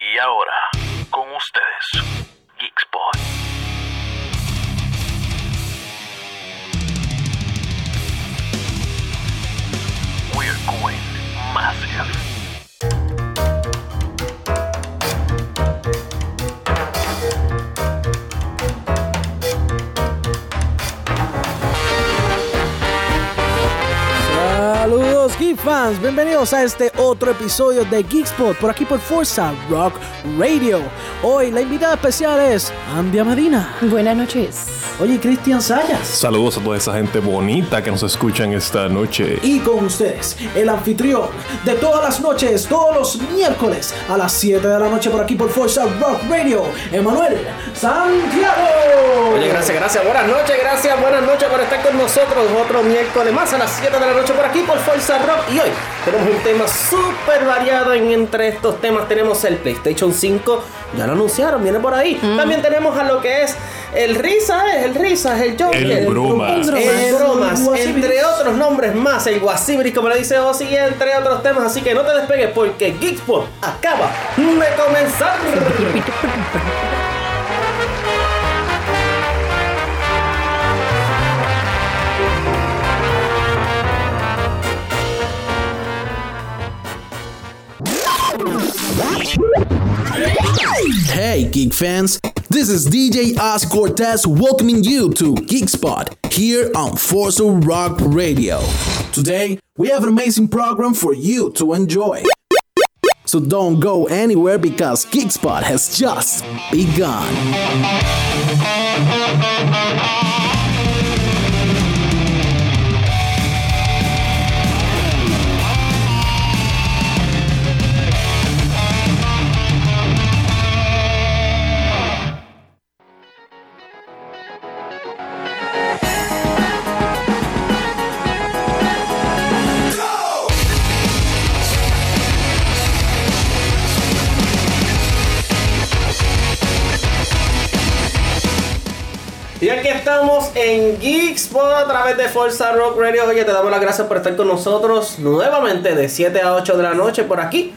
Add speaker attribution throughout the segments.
Speaker 1: Y ahora, con ustedes,
Speaker 2: Geek fans, bienvenidos a este otro episodio de Geekspot por aquí por Forza Rock Radio. Hoy la invitada especial es Andia Medina.
Speaker 3: Buenas noches.
Speaker 2: Oye, Cristian Sayas.
Speaker 4: Saludos a toda esa gente bonita que nos escuchan esta noche.
Speaker 2: Y con ustedes, el anfitrión de todas las noches, todos los miércoles a las 7 de la noche por aquí por Forza Rock Radio, Emanuel Santiago.
Speaker 5: Oye, gracias, gracias. Buenas noches, gracias, buenas noches por estar con nosotros otro miércoles más a las 7 de la noche por aquí por Forza Rock. Y hoy tenemos un tema súper variado. Y entre estos temas tenemos el PlayStation 5. Ya lo anunciaron, viene por ahí. También tenemos a lo que es el Risa, es el Risa, es el Joker.
Speaker 4: El Bromas.
Speaker 5: El
Speaker 2: El
Speaker 5: Bromas,
Speaker 2: Guasibris.
Speaker 5: entre otros nombres más, el Guasibris, como le dice Ozzy, entre otros temas. Así que no te despegues porque Geekspot acaba de comenzar.
Speaker 6: Hey, geek fans! This is DJ Oz Cortez welcoming you to Geekspot here on Forza Rock Radio. Today, we have an amazing program for you to enjoy. So don't go anywhere because Geekspot has just begun.
Speaker 5: A través de Forza Rock Radio. Oye, te damos las gracias por estar con nosotros nuevamente de 7 a 8 de la noche por aquí.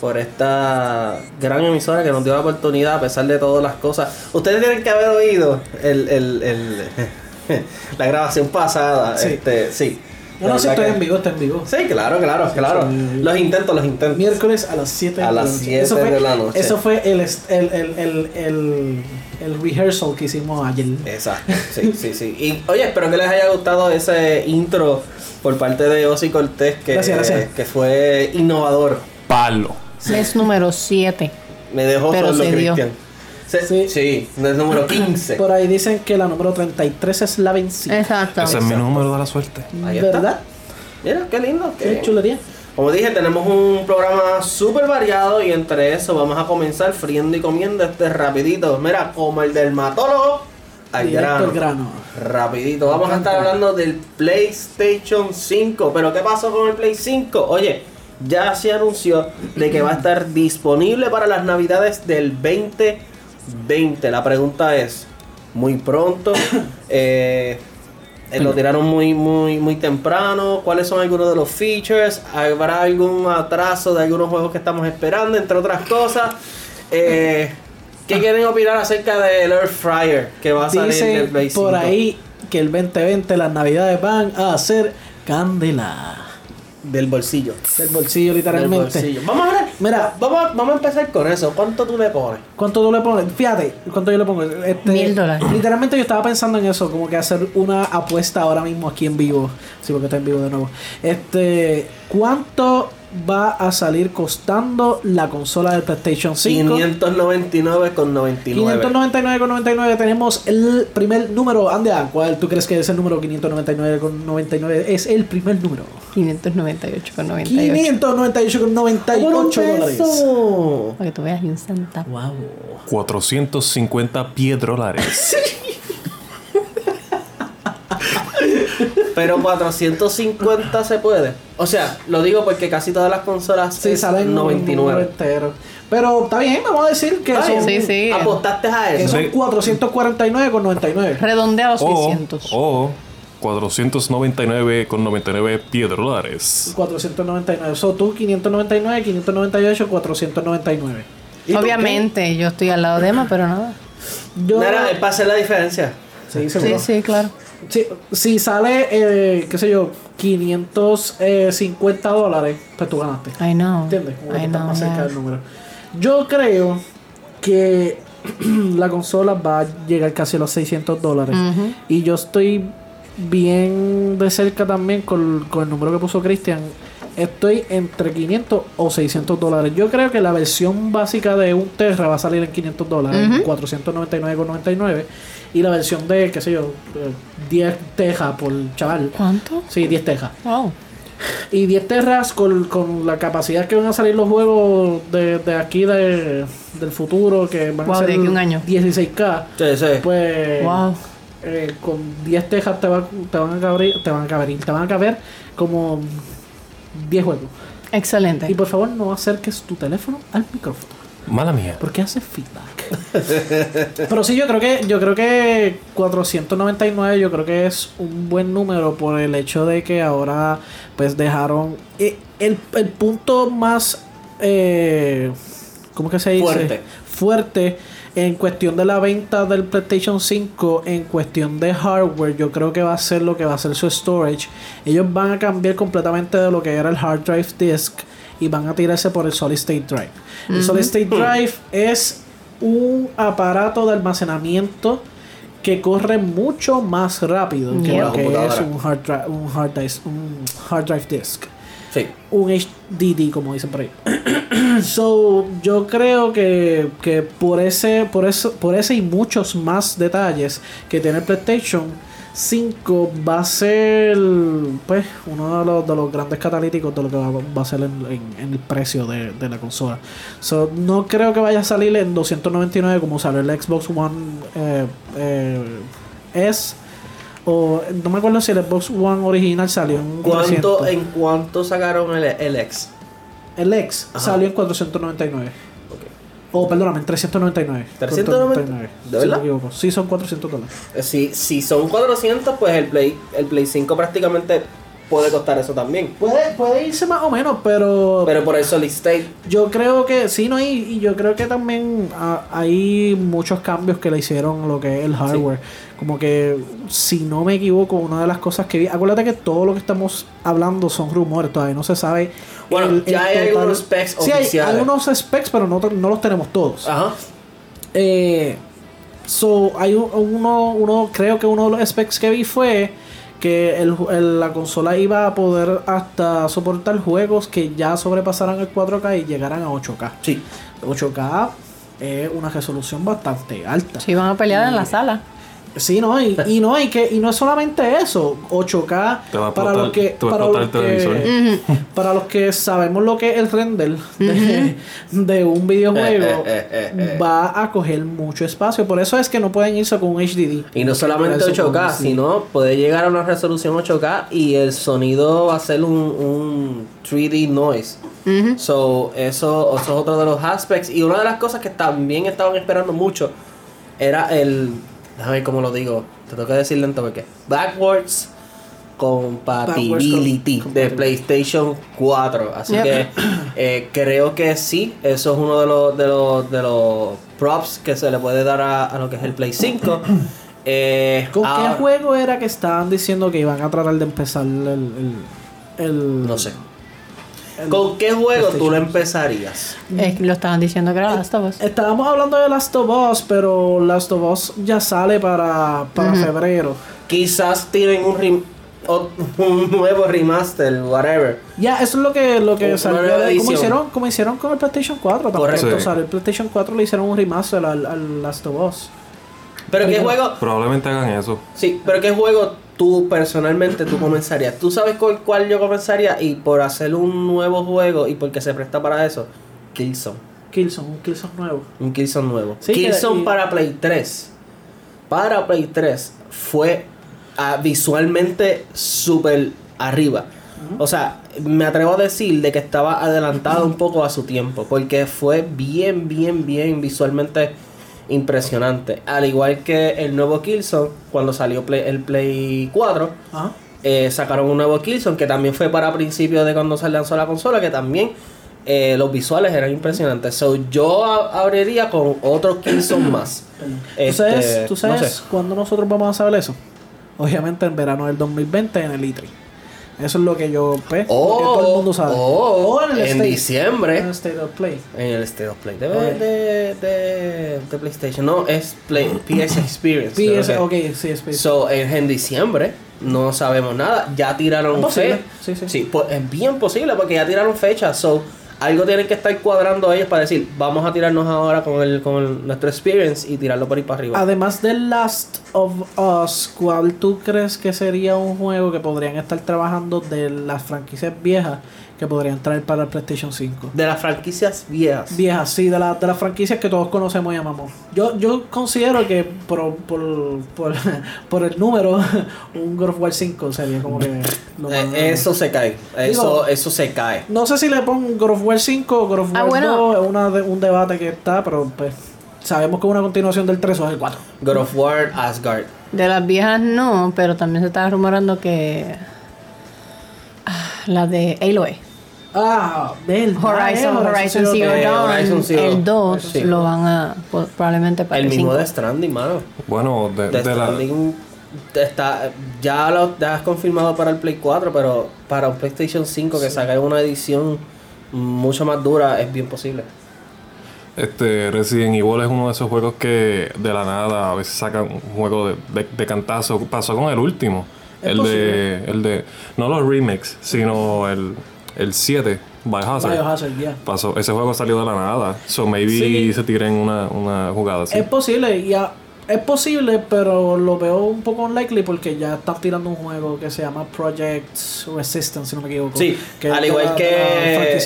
Speaker 5: Por esta gran emisora que nos dio la oportunidad a pesar de todas las cosas. Ustedes tienen que haber oído el, el- el- la grabación pasada.
Speaker 2: Sí.
Speaker 5: Este, sí.
Speaker 2: No, no, si estoy
Speaker 5: que-
Speaker 2: en vivo, estoy en vivo.
Speaker 5: Sí, claro, claro, claro.
Speaker 2: sí.
Speaker 5: Los intentos, los intentos.
Speaker 2: Miércoles a las 7
Speaker 5: A
Speaker 2: de la
Speaker 5: las
Speaker 2: noche.
Speaker 5: 7
Speaker 2: Eso fue-
Speaker 5: de la noche.
Speaker 2: Eso fue el, el, el, el, el, el rehearsal que hicimos ayer.
Speaker 5: Exacto, sí, sí, sí. Y oye, espero que les haya gustado ese intro por parte de Ozzy Cortés que,
Speaker 2: Gracias, gracias.
Speaker 5: que fue innovador.
Speaker 4: Palo.
Speaker 3: Es número 7.
Speaker 5: Me dejó
Speaker 3: Pero
Speaker 5: solo. Cristian.
Speaker 2: Sí.
Speaker 5: Sí, es número 15.
Speaker 2: Por ahí dicen que la número 33 es la vencida.
Speaker 3: Exacto.
Speaker 4: Ese es mi número de la suerte.
Speaker 5: Ahí está.
Speaker 2: ¿Verdad?
Speaker 5: Mira, qué lindo.
Speaker 2: Qué
Speaker 5: qué-
Speaker 2: chulería.
Speaker 5: Como dije, tenemos un programa súper variado y entre eso vamos a comenzar friendo y comiendo este rapidito. Mira, como el dermatólogo al grano.
Speaker 2: grano.
Speaker 5: Rapidito, vamos a estar hablando del PlayStation 5. Pero ¿qué pasó con el Play 5? Oye, ya se anunció de que va a estar disponible para las navidades del 2020. La pregunta es, muy pronto, eh, eh, lo tiraron muy, muy, muy temprano. ¿Cuáles son algunos de los features? ¿Habrá algún atraso de algunos juegos que estamos esperando? Entre otras cosas. Eh, ¿Qué quieren opinar acerca del Air Fryer que va a salir del
Speaker 2: Dicen
Speaker 5: Play 5?
Speaker 2: por ahí que el 2020 las navidades van a ser candela.
Speaker 5: Del bolsillo.
Speaker 2: Del bolsillo,
Speaker 5: Del
Speaker 2: literalmente.
Speaker 5: bolsillo. Vamos a ver.
Speaker 2: Mira.
Speaker 5: vamos, a- vamos a empezar con eso. ¿Cuánto tú le pones?
Speaker 2: ¿Cuánto tú le pones? Fíjate, ¿cuánto yo le pongo? Este,
Speaker 3: Mil dólares.
Speaker 2: Literalmente yo estaba pensando en eso, como que hacer una apuesta ahora mismo aquí en vivo. Sí, porque está en vivo de nuevo. Este, ¿cuánto va a salir costando la consola del PlayStation 5?
Speaker 5: 599 con 99.
Speaker 2: 599,99 tenemos el primer número. Andea, ¿cuál tú crees que es el número 599,99? Es el primer número.
Speaker 3: 598 con 98.
Speaker 2: 598,98 dólares.
Speaker 3: Para que tú veas, y un centavo.
Speaker 2: Wow.
Speaker 4: 450 piedrolares.
Speaker 5: Pero 450 se puede. O sea, lo digo porque casi todas las consolas
Speaker 2: Sí, salen
Speaker 5: 99.
Speaker 2: entero. Pero está bien, vamos a decir que
Speaker 5: Está
Speaker 2: son.
Speaker 3: Sí, sí.
Speaker 5: Apostaste a
Speaker 2: que
Speaker 5: eso.
Speaker 2: son 449,99.
Speaker 3: Redondea a los
Speaker 4: o,
Speaker 3: 600.
Speaker 4: o 499,99 piedrolares.
Speaker 2: 499. So tú 599, 598, 499. ¿Y tú
Speaker 3: Obviamente, yo estoy al lado de Emma, pero nada.
Speaker 2: Yo,
Speaker 5: Nada, es para hacer la diferencia.
Speaker 2: sí,
Speaker 3: Sí, sí, claro.
Speaker 2: Si, si sale, eh, qué sé yo, 550 dólares, pues tú ganaste.
Speaker 3: I know.
Speaker 2: ¿Entiendes? Como
Speaker 3: I know,
Speaker 2: más cerca del número. Yo creo que la consola va a llegar casi a los 600 dólares. Y yo estoy bien de cerca también con, con el número que puso Cristian. Estoy entre 500 o 600 dólares. Yo creo que la versión básica de un Terra va a salir en 500 dólares,
Speaker 3: Ujú.
Speaker 2: 499,99. Y la versión de, qué sé yo, eh, 10 tejas por chaval.
Speaker 3: ¿Cuánto?
Speaker 2: Sí, 10 tejas.
Speaker 3: Wow.
Speaker 2: Y 10 terras con, con la capacidad que van a salir los juegos de, de aquí de, del futuro, que van
Speaker 3: Wow,
Speaker 2: a ser
Speaker 3: de un año.
Speaker 2: 16K.
Speaker 5: Sí, sí.
Speaker 2: Pues
Speaker 3: Wow.
Speaker 2: eh, con 10 tejas te, va- te van a caber, te van a caber, te van a caber como 10 juegos.
Speaker 3: Excelente.
Speaker 2: Y por favor no acerques tu teléfono al micrófono.
Speaker 4: Mala mía.
Speaker 2: Porque hace feedback. Pero sí, yo creo que yo creo que 499 yo creo que es un buen número por el hecho de que ahora pues dejaron eh, el, el punto más eh, ¿cómo que se dice?
Speaker 5: Fuerte.
Speaker 2: Fuerte en cuestión de la venta del PlayStation 5, en cuestión de hardware, yo creo que va a ser lo que va a ser su storage. Ellos van a cambiar completamente de lo que era el hard drive disk y van a tirarse por el solid state drive. El solid state drive es un aparato de almacenamiento que corre mucho más rápido que
Speaker 3: Yeah.
Speaker 2: lo que es un hard, drive, un, hard disk, un hard drive disk
Speaker 5: Sí.
Speaker 2: un HDD como dicen por ahí. so, yo creo que, que por ese por eso por ese y muchos más detalles que tiene el PlayStation 5 va a ser pues uno de los, de los grandes catalíticos de lo que va, va a ser en, en- en el precio de, de la consola. So, no creo que vaya a salir en 299 como salió el Xbox One eh, eh, S o no me acuerdo si el Xbox One original salió en
Speaker 5: ¿Cuánto,
Speaker 2: 300.
Speaker 5: ¿En cuánto sacaron el, el X?
Speaker 2: El X
Speaker 5: Ajá.
Speaker 2: salió en 499.
Speaker 5: Ok.
Speaker 2: O, perdóname, en 399.
Speaker 5: 399. ¿De
Speaker 2: Si
Speaker 5: verdad?
Speaker 2: no me equivoco. Sí, son 400 dólares.
Speaker 5: Eh, Si, si son 400, pues el Play, el Play 5 prácticamente puede costar eso también.
Speaker 2: Puede, puede irse más o menos, pero,
Speaker 5: Pero por el Solid State,
Speaker 2: yo creo que sí, no, y, y yo creo que también ah, hay muchos cambios que le hicieron lo que es el hardware. Como que, si no me equivoco, una de las cosas que vi. Acuérdate que todo lo que estamos hablando son rumores, todavía no se sabe.
Speaker 5: Bueno, ya hay algunos specs
Speaker 2: sí, hay-
Speaker 5: oficiales.
Speaker 2: Hay, unos specs, pero no, no los tenemos todos.
Speaker 5: ajá.
Speaker 2: Eh, so, hay un- uno, uno, creo que uno de los specs que vi fue que el, el- la consola iba a poder hasta soportar juegos que ya sobrepasaran el 4K y llegaran a 8K.
Speaker 5: Sí.
Speaker 2: 8K es una resolución bastante alta.
Speaker 3: Si van a pelear en la sala.
Speaker 2: Sí, no, y, y no, y que y no es solamente eso, 8K
Speaker 4: Te va a
Speaker 2: para los que para los que,
Speaker 4: televisor.
Speaker 2: para los que sabemos lo que es el render de, de un videojuego
Speaker 5: Eh, eh, eh, eh.
Speaker 2: va a coger mucho espacio, por eso es que no pueden irse con un HDD.
Speaker 5: Y no solamente
Speaker 2: Por eso,
Speaker 5: 8K,
Speaker 2: sí.
Speaker 5: sino puede llegar a una resolución 8K y el sonido va a ser un, un 3D noise. So, eso, eso es otro de los aspects. Y una de las cosas que también estaban esperando mucho era el. Déjame ver cómo lo digo. Te tengo que decir lento porque. Backwards compatibility
Speaker 2: Backwards
Speaker 5: de. PlayStation 4. Así
Speaker 3: Yep.
Speaker 5: que eh, creo que sí. Eso es uno de los, de los, de los props que se le puede dar a, a lo que es el Play 5. Eh,
Speaker 2: ¿Con
Speaker 5: ahora-
Speaker 2: qué juego era que estaban diciendo que iban a tratar de empezar el... el, el-
Speaker 5: No sé. ¿Con qué juego tú lo empezarías?
Speaker 3: Lo estaban diciendo que era Last of Us.
Speaker 2: Estábamos hablando de Last of Us, pero Last of Us ya sale para, para febrero.
Speaker 5: Quizás tienen un, o- un nuevo remaster, whatever.
Speaker 2: Ya, eso es lo que, lo que salió. de- como, hicieron, como hicieron con el PlayStation 4. También.
Speaker 5: Correcto.
Speaker 2: O
Speaker 4: Sí.
Speaker 2: sea, el PlayStation 4 le hicieron un remaster al, al Last of Us.
Speaker 5: Pero qué juego,
Speaker 4: Probablemente hagan eso.
Speaker 5: sí, pero qué juego tú personalmente tú comenzarías. ¿Tú sabes con cuál yo comenzaría? Y por hacer un nuevo juego y porque se presta para eso, Killzone.
Speaker 2: Killzone, un Killzone nuevo.
Speaker 5: Un Killzone nuevo.
Speaker 2: Sí,
Speaker 5: Killzone
Speaker 2: y-
Speaker 5: para Play 3. Para Play 3 fue ah, visualmente súper arriba. O sea, me atrevo a decir de que estaba adelantado un poco a su tiempo. Porque fue bien, bien, bien visualmente impresionante. Al igual que el nuevo Killzone, cuando salió Play- el Play 4.
Speaker 2: Ajá.
Speaker 5: Eh, sacaron un nuevo Killzone que también fue para principios de cuando se lanzó la consola, que también eh, los visuales eran impresionantes. So, yo abriría con otro Killzone más.
Speaker 2: ¿Tú sabes,
Speaker 5: Este,
Speaker 2: tú
Speaker 5: no
Speaker 2: sabes
Speaker 5: sé.
Speaker 2: cuándo nosotros vamos a saber eso? Obviamente en verano del 2020 en el E3. Eso es lo que yo pues, lo que todo el mundo sabe.
Speaker 5: oh,
Speaker 2: en el
Speaker 5: en
Speaker 2: State-
Speaker 5: diciembre.
Speaker 2: En el State of Play.
Speaker 5: En el State of Play de, de, de, de PlayStation. No, es Play, PS Experience.
Speaker 2: PS, ok, sí, es PS.
Speaker 5: So, en, en diciembre no sabemos nada. Ya tiraron
Speaker 2: Es posible,
Speaker 5: fe-
Speaker 2: sí, sí.
Speaker 5: pues, es bien posible porque ya tiraron fecha. So, algo tienen que estar cuadrando ellos para decir, vamos a tirarnos ahora con el con nuestro experience y tirarlo por ahí para arriba.
Speaker 2: Además del Last of Us, ¿cuál tú crees que sería un juego que podrían estar trabajando de las franquicias viejas que podrían traer para el PlayStation 5?
Speaker 5: De las franquicias viejas.
Speaker 2: Viejas, sí, de, la- de las franquicias que todos conocemos y amamos. Yo, yo considero que por, por, por, por el número, un God of War 5 sería como que... lo
Speaker 5: Eh,
Speaker 2: más-
Speaker 5: eso se cae. Eso,
Speaker 2: Digo-
Speaker 5: eso se cae.
Speaker 2: No sé si le pongo God of War 5 o God of
Speaker 3: Ah,
Speaker 2: War
Speaker 3: bueno.
Speaker 2: 2, es una de- un debate que está, pero pues sabemos que es una continuación del 3 o es el 4.
Speaker 5: God of War, Asgard.
Speaker 3: De las viejas no, pero también se estaba rumorando que. ah, La de Aloy.
Speaker 2: Ah, del
Speaker 3: Horizon, Horizon Zero
Speaker 5: Eh,
Speaker 3: Dawn.
Speaker 5: Horizon Zero.
Speaker 3: El 2
Speaker 5: Sí.
Speaker 3: lo van a. po- Probablemente para
Speaker 5: El
Speaker 3: el
Speaker 5: mismo
Speaker 3: 5.
Speaker 5: de Stranding, mano.
Speaker 4: Bueno, de, de la,
Speaker 5: Stranding está, ya lo ya has confirmado para el Play 4, pero para un PlayStation 5 que saque una edición mucho más dura es bien posible.
Speaker 4: Este Resident Evil es uno de esos juegos que de la nada a veces sacan un juego de, de, de cantazo. Pasó con el último.
Speaker 2: Es
Speaker 4: El de, el de. No los remakes, sino el, el 7, Biohazard.
Speaker 2: Biohazard, ya.
Speaker 4: Pasó, ese juego salió de la nada. So maybe
Speaker 2: Sí.
Speaker 4: se tiren una, una jugada así.
Speaker 2: Es posible, y a- es posible, pero lo veo un poco unlikely porque ya están tirando un juego que se llama Project Resistance, si no me equivoco.
Speaker 5: Sí, al igual
Speaker 2: la-
Speaker 5: que-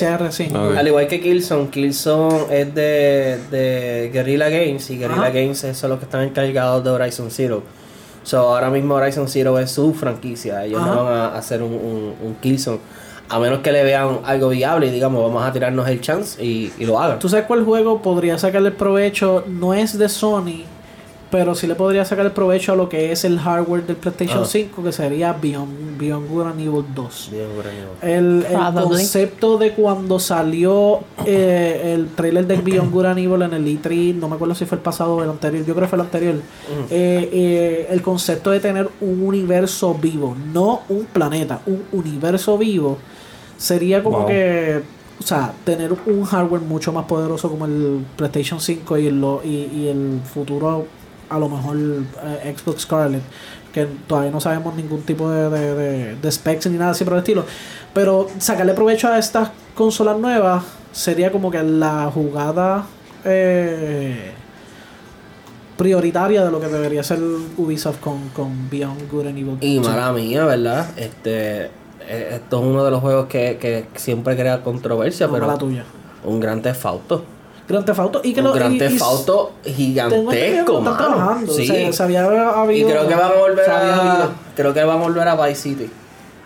Speaker 2: la.
Speaker 4: Ok.
Speaker 5: Al igual que Killzone, Killzone es de, de Guerrilla Games y Guerrilla
Speaker 2: Ajá.
Speaker 5: Games son los que están encargados de Horizon Zero. So, ahora mismo Horizon Zero es su franquicia. Ellos
Speaker 2: Ajá.
Speaker 5: no van a hacer un, un, un Killzone. A menos que le vean algo viable y digamos, vamos a tirarnos el chance y, y lo hagan.
Speaker 2: ¿Tú sabes cuál juego podría sacarle provecho? No es de Sony, pero sí le podría sacar el provecho a lo que es el hardware del PlayStation
Speaker 5: Ah.
Speaker 2: 5, que sería Beyond, Beyond Good and Evil 2.
Speaker 5: Bien, bueno.
Speaker 2: El, el concepto de cuando salió eh, el trailer de Beyond Good and Evil en el E3, no me acuerdo si fue el pasado o el anterior, yo creo que fue el anterior. eh, eh, el concepto de tener un universo vivo, no un planeta, un universo vivo, sería como
Speaker 4: Wow.
Speaker 2: que, o sea, tener un hardware mucho más poderoso como el PlayStation 5 y, lo, y, y el futuro, a lo mejor eh, Xbox Scarlet que todavía no sabemos ningún tipo de, de, de- de specs ni nada así por el estilo. Pero sacarle provecho a estas consolas nuevas sería como que la jugada eh, prioritaria de lo que debería ser Ubisoft con, con Beyond Good and Evil.
Speaker 5: Y
Speaker 2: 2.
Speaker 5: mala mía, ¿verdad? Este, esto es uno de los juegos que, que siempre crea controversia, pero
Speaker 2: mala tuya.
Speaker 5: un gran Theft Auto.
Speaker 2: Grand Theft Auto y que
Speaker 5: un
Speaker 2: lo
Speaker 5: gran
Speaker 2: y-
Speaker 5: Theft Auto gigantesco, mano.
Speaker 2: trabajando.
Speaker 5: Sí.
Speaker 2: O sea,
Speaker 5: y creo que van a volver a creo que van a volver a Vice City.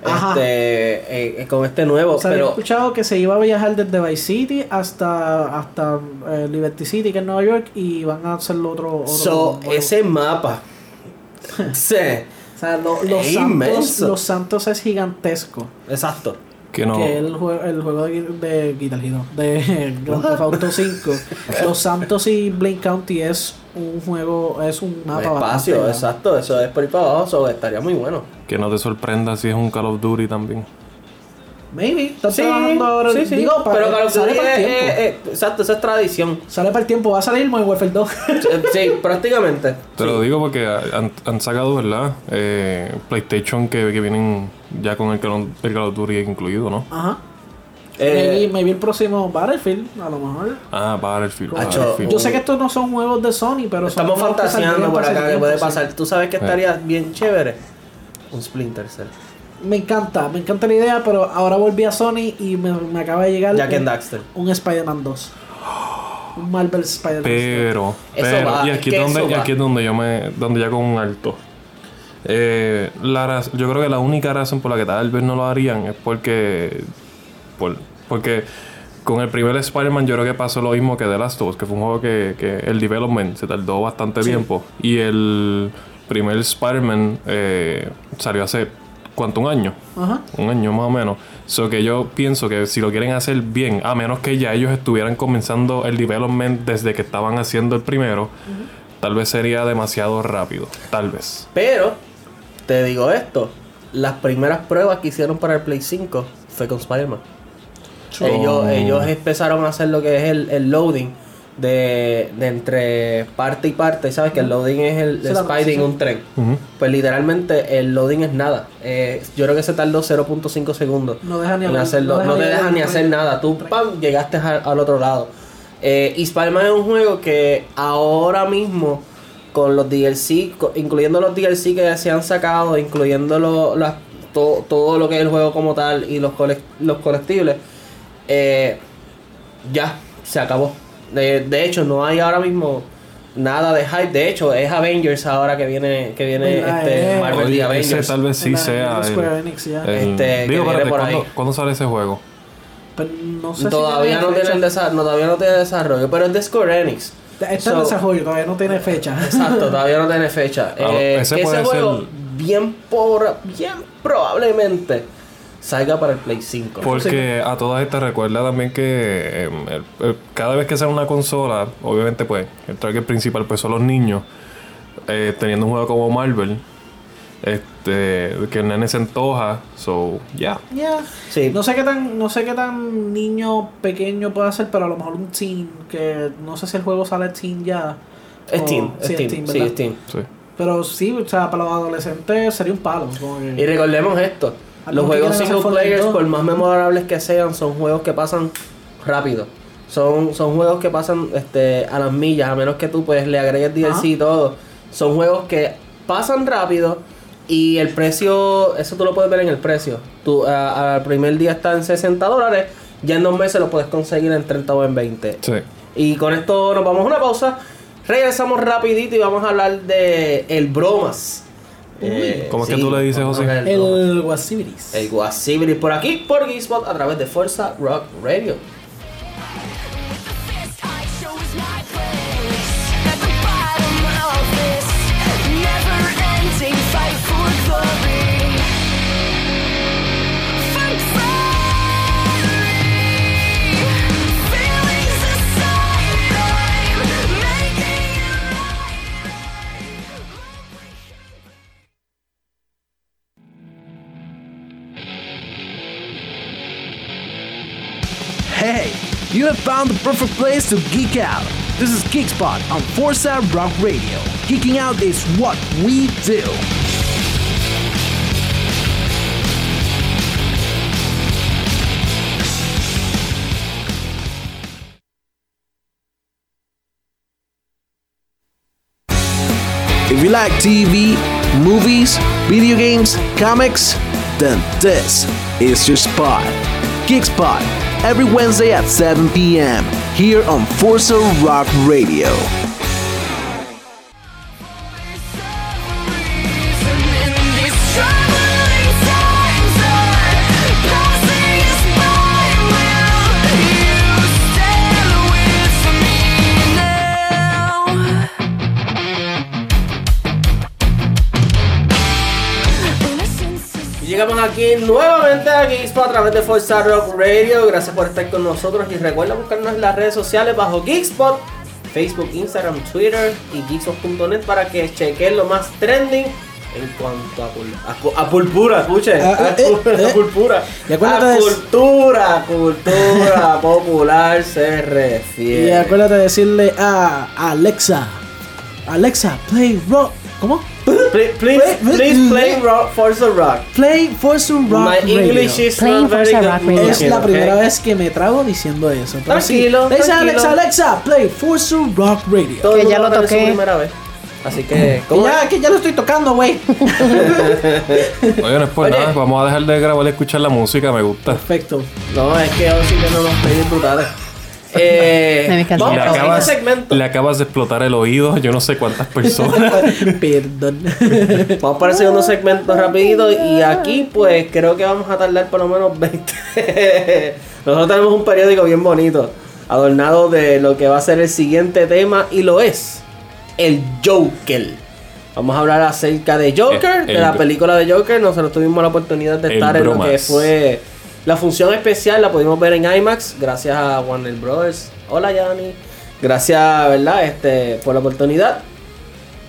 Speaker 2: Ajá.
Speaker 5: Este, eh, eh, con este nuevo,
Speaker 2: Se había
Speaker 5: pero
Speaker 2: escuchado que se iba a viajar desde Vice City hasta, hasta eh, Liberty City, que es Nueva York, y van a hacerlo otro. otro
Speaker 5: so, ese mapa sí,
Speaker 2: O sea, lo- los,
Speaker 5: Es
Speaker 2: Santos,
Speaker 5: inmenso.
Speaker 2: los Santos es gigantesco.
Speaker 5: exacto.
Speaker 4: que no.
Speaker 2: Que el, jue- el juego de, de Guitar Hero, de Grand Theft Auto 5. los Santos y Blaine County es un juego, es un
Speaker 5: Un
Speaker 2: mapa
Speaker 5: espacio,
Speaker 2: bastante
Speaker 5: exacto, eso es por ahí para abajo, so, estaría muy bueno.
Speaker 4: Que no te sorprenda si es un Call of Duty también.
Speaker 2: Maybe, están
Speaker 5: Sí,
Speaker 2: trabajando ahora.
Speaker 5: sí, sí.
Speaker 2: Digo, para,
Speaker 5: pero Call of
Speaker 2: sale para el tiempo.
Speaker 5: eh, eh, exacto, esa es tradición.
Speaker 2: Sale para el tiempo, va a salir Modern Warfare 2.
Speaker 5: sí, prácticamente.
Speaker 4: Te lo digo porque han, han sacado, ¿verdad? Eh, PlayStation que, que vienen ya con el Call, of- el Call of Duty incluido, ¿no?
Speaker 2: Ajá.
Speaker 5: Eh,
Speaker 2: maybe, maybe el próximo Battlefield, a lo mejor.
Speaker 4: Ah, Battlefield.
Speaker 2: Yo sé que estos no son juegos de Sony, pero son
Speaker 5: Estamos
Speaker 2: que
Speaker 5: fantaseando por
Speaker 2: para
Speaker 5: acá que puede pasar. ¿Tú sabes que estaría bien chévere? Un Splinter Cell.
Speaker 2: Me encanta, me encanta la idea, pero ahora volví a Sony y me, me acaba de llegar
Speaker 5: Jack
Speaker 2: un,
Speaker 5: and Daxter.
Speaker 2: un Spider-Man 2. Un Marvel Spider-Man 2.
Speaker 4: Pero,
Speaker 5: Eso
Speaker 4: pero,
Speaker 5: va,
Speaker 4: y aquí,
Speaker 5: que
Speaker 4: es donde,
Speaker 5: eso
Speaker 4: y aquí es donde yo me, donde ya con un alto. Eh, la raz- yo creo que la única razón por la que tal vez no lo harían es porque, por- porque con el primer Spider-Man yo creo que pasó lo mismo que The Last of Us, que fue un juego que, que el development se tardó bastante tiempo y el primer Spider-Man eh, salió hace ¿cuánto? Un año.
Speaker 2: Ajá.
Speaker 4: Un año más o menos. So que yo pienso que si lo quieren hacer bien, a menos que ya ellos estuvieran comenzando el development desde que estaban haciendo el primero, tal vez sería demasiado rápido. Tal vez.
Speaker 5: Pero, te digo esto. Las primeras pruebas que hicieron para el Play 5 fue con Spider-Man. Ellos,
Speaker 4: Oh.
Speaker 5: ellos empezaron a hacer lo que es el, el loading de, de entre parte y parte. ¿Sabes? Que el loading es el, el
Speaker 2: transición.
Speaker 5: un tren. Pues literalmente el loading es nada. Eh, yo creo que se tardó 0.5 segundos.
Speaker 2: No deja ni
Speaker 5: en hacerlo.
Speaker 2: no
Speaker 5: te deja ni hacer
Speaker 2: tren.
Speaker 5: nada. Tú, pam, llegaste al, al otro lado. Eh, y Spider-Man es un juego que ahora mismo, con los DLC, incluyendo los DLC que se han sacado, incluyendo lo- las- to- todo lo que es el juego como tal y los, colec- los colectibles, eh, ya, se acabó. De, de hecho, no hay ahora mismo nada de hype. De hecho, es Avengers ahora que viene, que viene este
Speaker 2: eh.
Speaker 5: Marvel
Speaker 4: ese
Speaker 5: Avengers.
Speaker 4: tal vez sí
Speaker 2: La-
Speaker 4: sea. el-
Speaker 2: Enix, ya.
Speaker 4: el-
Speaker 5: Este,
Speaker 4: digo, espérate,
Speaker 5: por ahí.
Speaker 4: ¿cuándo, cuándo sale ese juego?
Speaker 2: Pero no sé si
Speaker 5: Todavía no tiene, el desa- no, todavía no tiene desarrollo, pero es de Square Enix.
Speaker 2: Está en
Speaker 5: So-
Speaker 2: desarrollo, todavía no tiene fecha.
Speaker 5: Exacto, todavía no tiene fecha.
Speaker 4: Ah,
Speaker 5: Eh,
Speaker 4: ese
Speaker 5: ese juego
Speaker 4: ser-
Speaker 5: bien, por, bien probablemente salga para el Play 5.
Speaker 4: Porque a todas estas recuerda también que em, el- el- cada vez que sale una consola, obviamente pues el target principal pues son los niños, eh, teniendo un juego como Marvel, este, que el nene se antoja, so, ya.
Speaker 2: Ya.
Speaker 5: Sí.
Speaker 2: No sé qué tan, no sé qué tan niño pequeño puede ser, pero a lo mejor un teen, que no sé si el juego sale teen ya.
Speaker 5: Es
Speaker 2: o-
Speaker 5: Steam,
Speaker 2: sí,
Speaker 5: es Steam, sí,
Speaker 2: ¿verdad?
Speaker 5: es Steam.
Speaker 4: Sí.
Speaker 2: Pero sí, o sea, para los adolescentes sería un palo. como que-
Speaker 5: Y recordemos esto, los juegos single players, por más memorables que sean, son juegos que pasan rápido. Son, son juegos que pasan este, a las millas, a menos que tú pues le agregues DLC y todo. Son juegos que pasan rápido y el precio, eso tú lo puedes ver en el precio. Tú, a- al primer día está en 60 dólares, ya en dos meses lo puedes conseguir en 30 o en 20.
Speaker 4: Sí.
Speaker 5: Y con esto nos vamos a una pausa. Regresamos rapidito y vamos a hablar de el bromas. Eh,
Speaker 4: ¿Cómo es que tú le dices, José?
Speaker 5: bromas.
Speaker 2: El Wasibiris.
Speaker 5: El Guasibiris por aquí, por Geekspot, a través de Fuerza Rock Radio.
Speaker 6: Found the perfect place to geek out. This is Geekspot on Forza Rock Radio. Geeking out is what we do. If you like TV, movies, video games, comics, then this is your spot. Geekspot, every Wednesday at 7 p.m. here on Forza Rock Radio.
Speaker 5: Aquí nuevamente a Geekspot a través de Forza Rock Radio. Gracias por estar con nosotros y recuerda buscarnos en las redes sociales bajo Geekspot, Facebook, Instagram, Twitter y geekspot.net para que chequen lo más trending en cuanto a, pul- a, a pulpura, escuchen,
Speaker 2: Ah,
Speaker 5: a,
Speaker 2: eh,
Speaker 5: pu- a
Speaker 2: eh.
Speaker 5: pulpura, a
Speaker 2: de-
Speaker 5: cultura, cultura popular se refiere.
Speaker 2: Y acuérdate de decirle a Alexa. Alexa, play rock. ¿Cómo?
Speaker 5: Please, please,
Speaker 2: Play-
Speaker 5: please play rock, Forza Rock.
Speaker 2: Play Forza Rock
Speaker 5: My
Speaker 2: Radio.
Speaker 5: English is
Speaker 3: Playing
Speaker 5: not very good.
Speaker 3: Rock Radio.
Speaker 2: Es la primera vez que me trago diciendo eso. Pero sí,
Speaker 5: Tranquilo, tranquilo.
Speaker 2: Alexa, Alexa, play Forza Rock Radio.
Speaker 5: Todo
Speaker 3: Que ya lo toqué.
Speaker 5: primera vez. Así que, ¿cómo es?
Speaker 2: ya, que ya lo estoy tocando, güey.
Speaker 4: Oye, no es por
Speaker 5: Oye.
Speaker 4: nada, vamos a dejar de grabar y escuchar la música, me gusta.
Speaker 2: Perfecto.
Speaker 5: No, es que hoy sí que no nos pedís brutales. Eh,
Speaker 3: De mis
Speaker 5: vamos
Speaker 3: canciones.
Speaker 4: Le
Speaker 5: a
Speaker 4: acabas,
Speaker 5: este segmento.
Speaker 4: le acabas de explotar el oído, yo no sé cuántas personas.
Speaker 2: Perdón.
Speaker 5: Vamos para el segundo segmento rapidito. Y aquí, pues, creo que vamos a tardar por lo menos 20. Nosotros tenemos un periódico bien bonito. Adornado de lo que va a ser el siguiente tema. Y lo es. El Joker. Vamos a hablar acerca de Joker, de la película de Joker. Nosotros tuvimos la oportunidad de estar en lo que fue la función especial. La pudimos ver en IMAX gracias a Warner Brothers. Hola, Yanni. Gracias, ¿verdad? Este, por la oportunidad.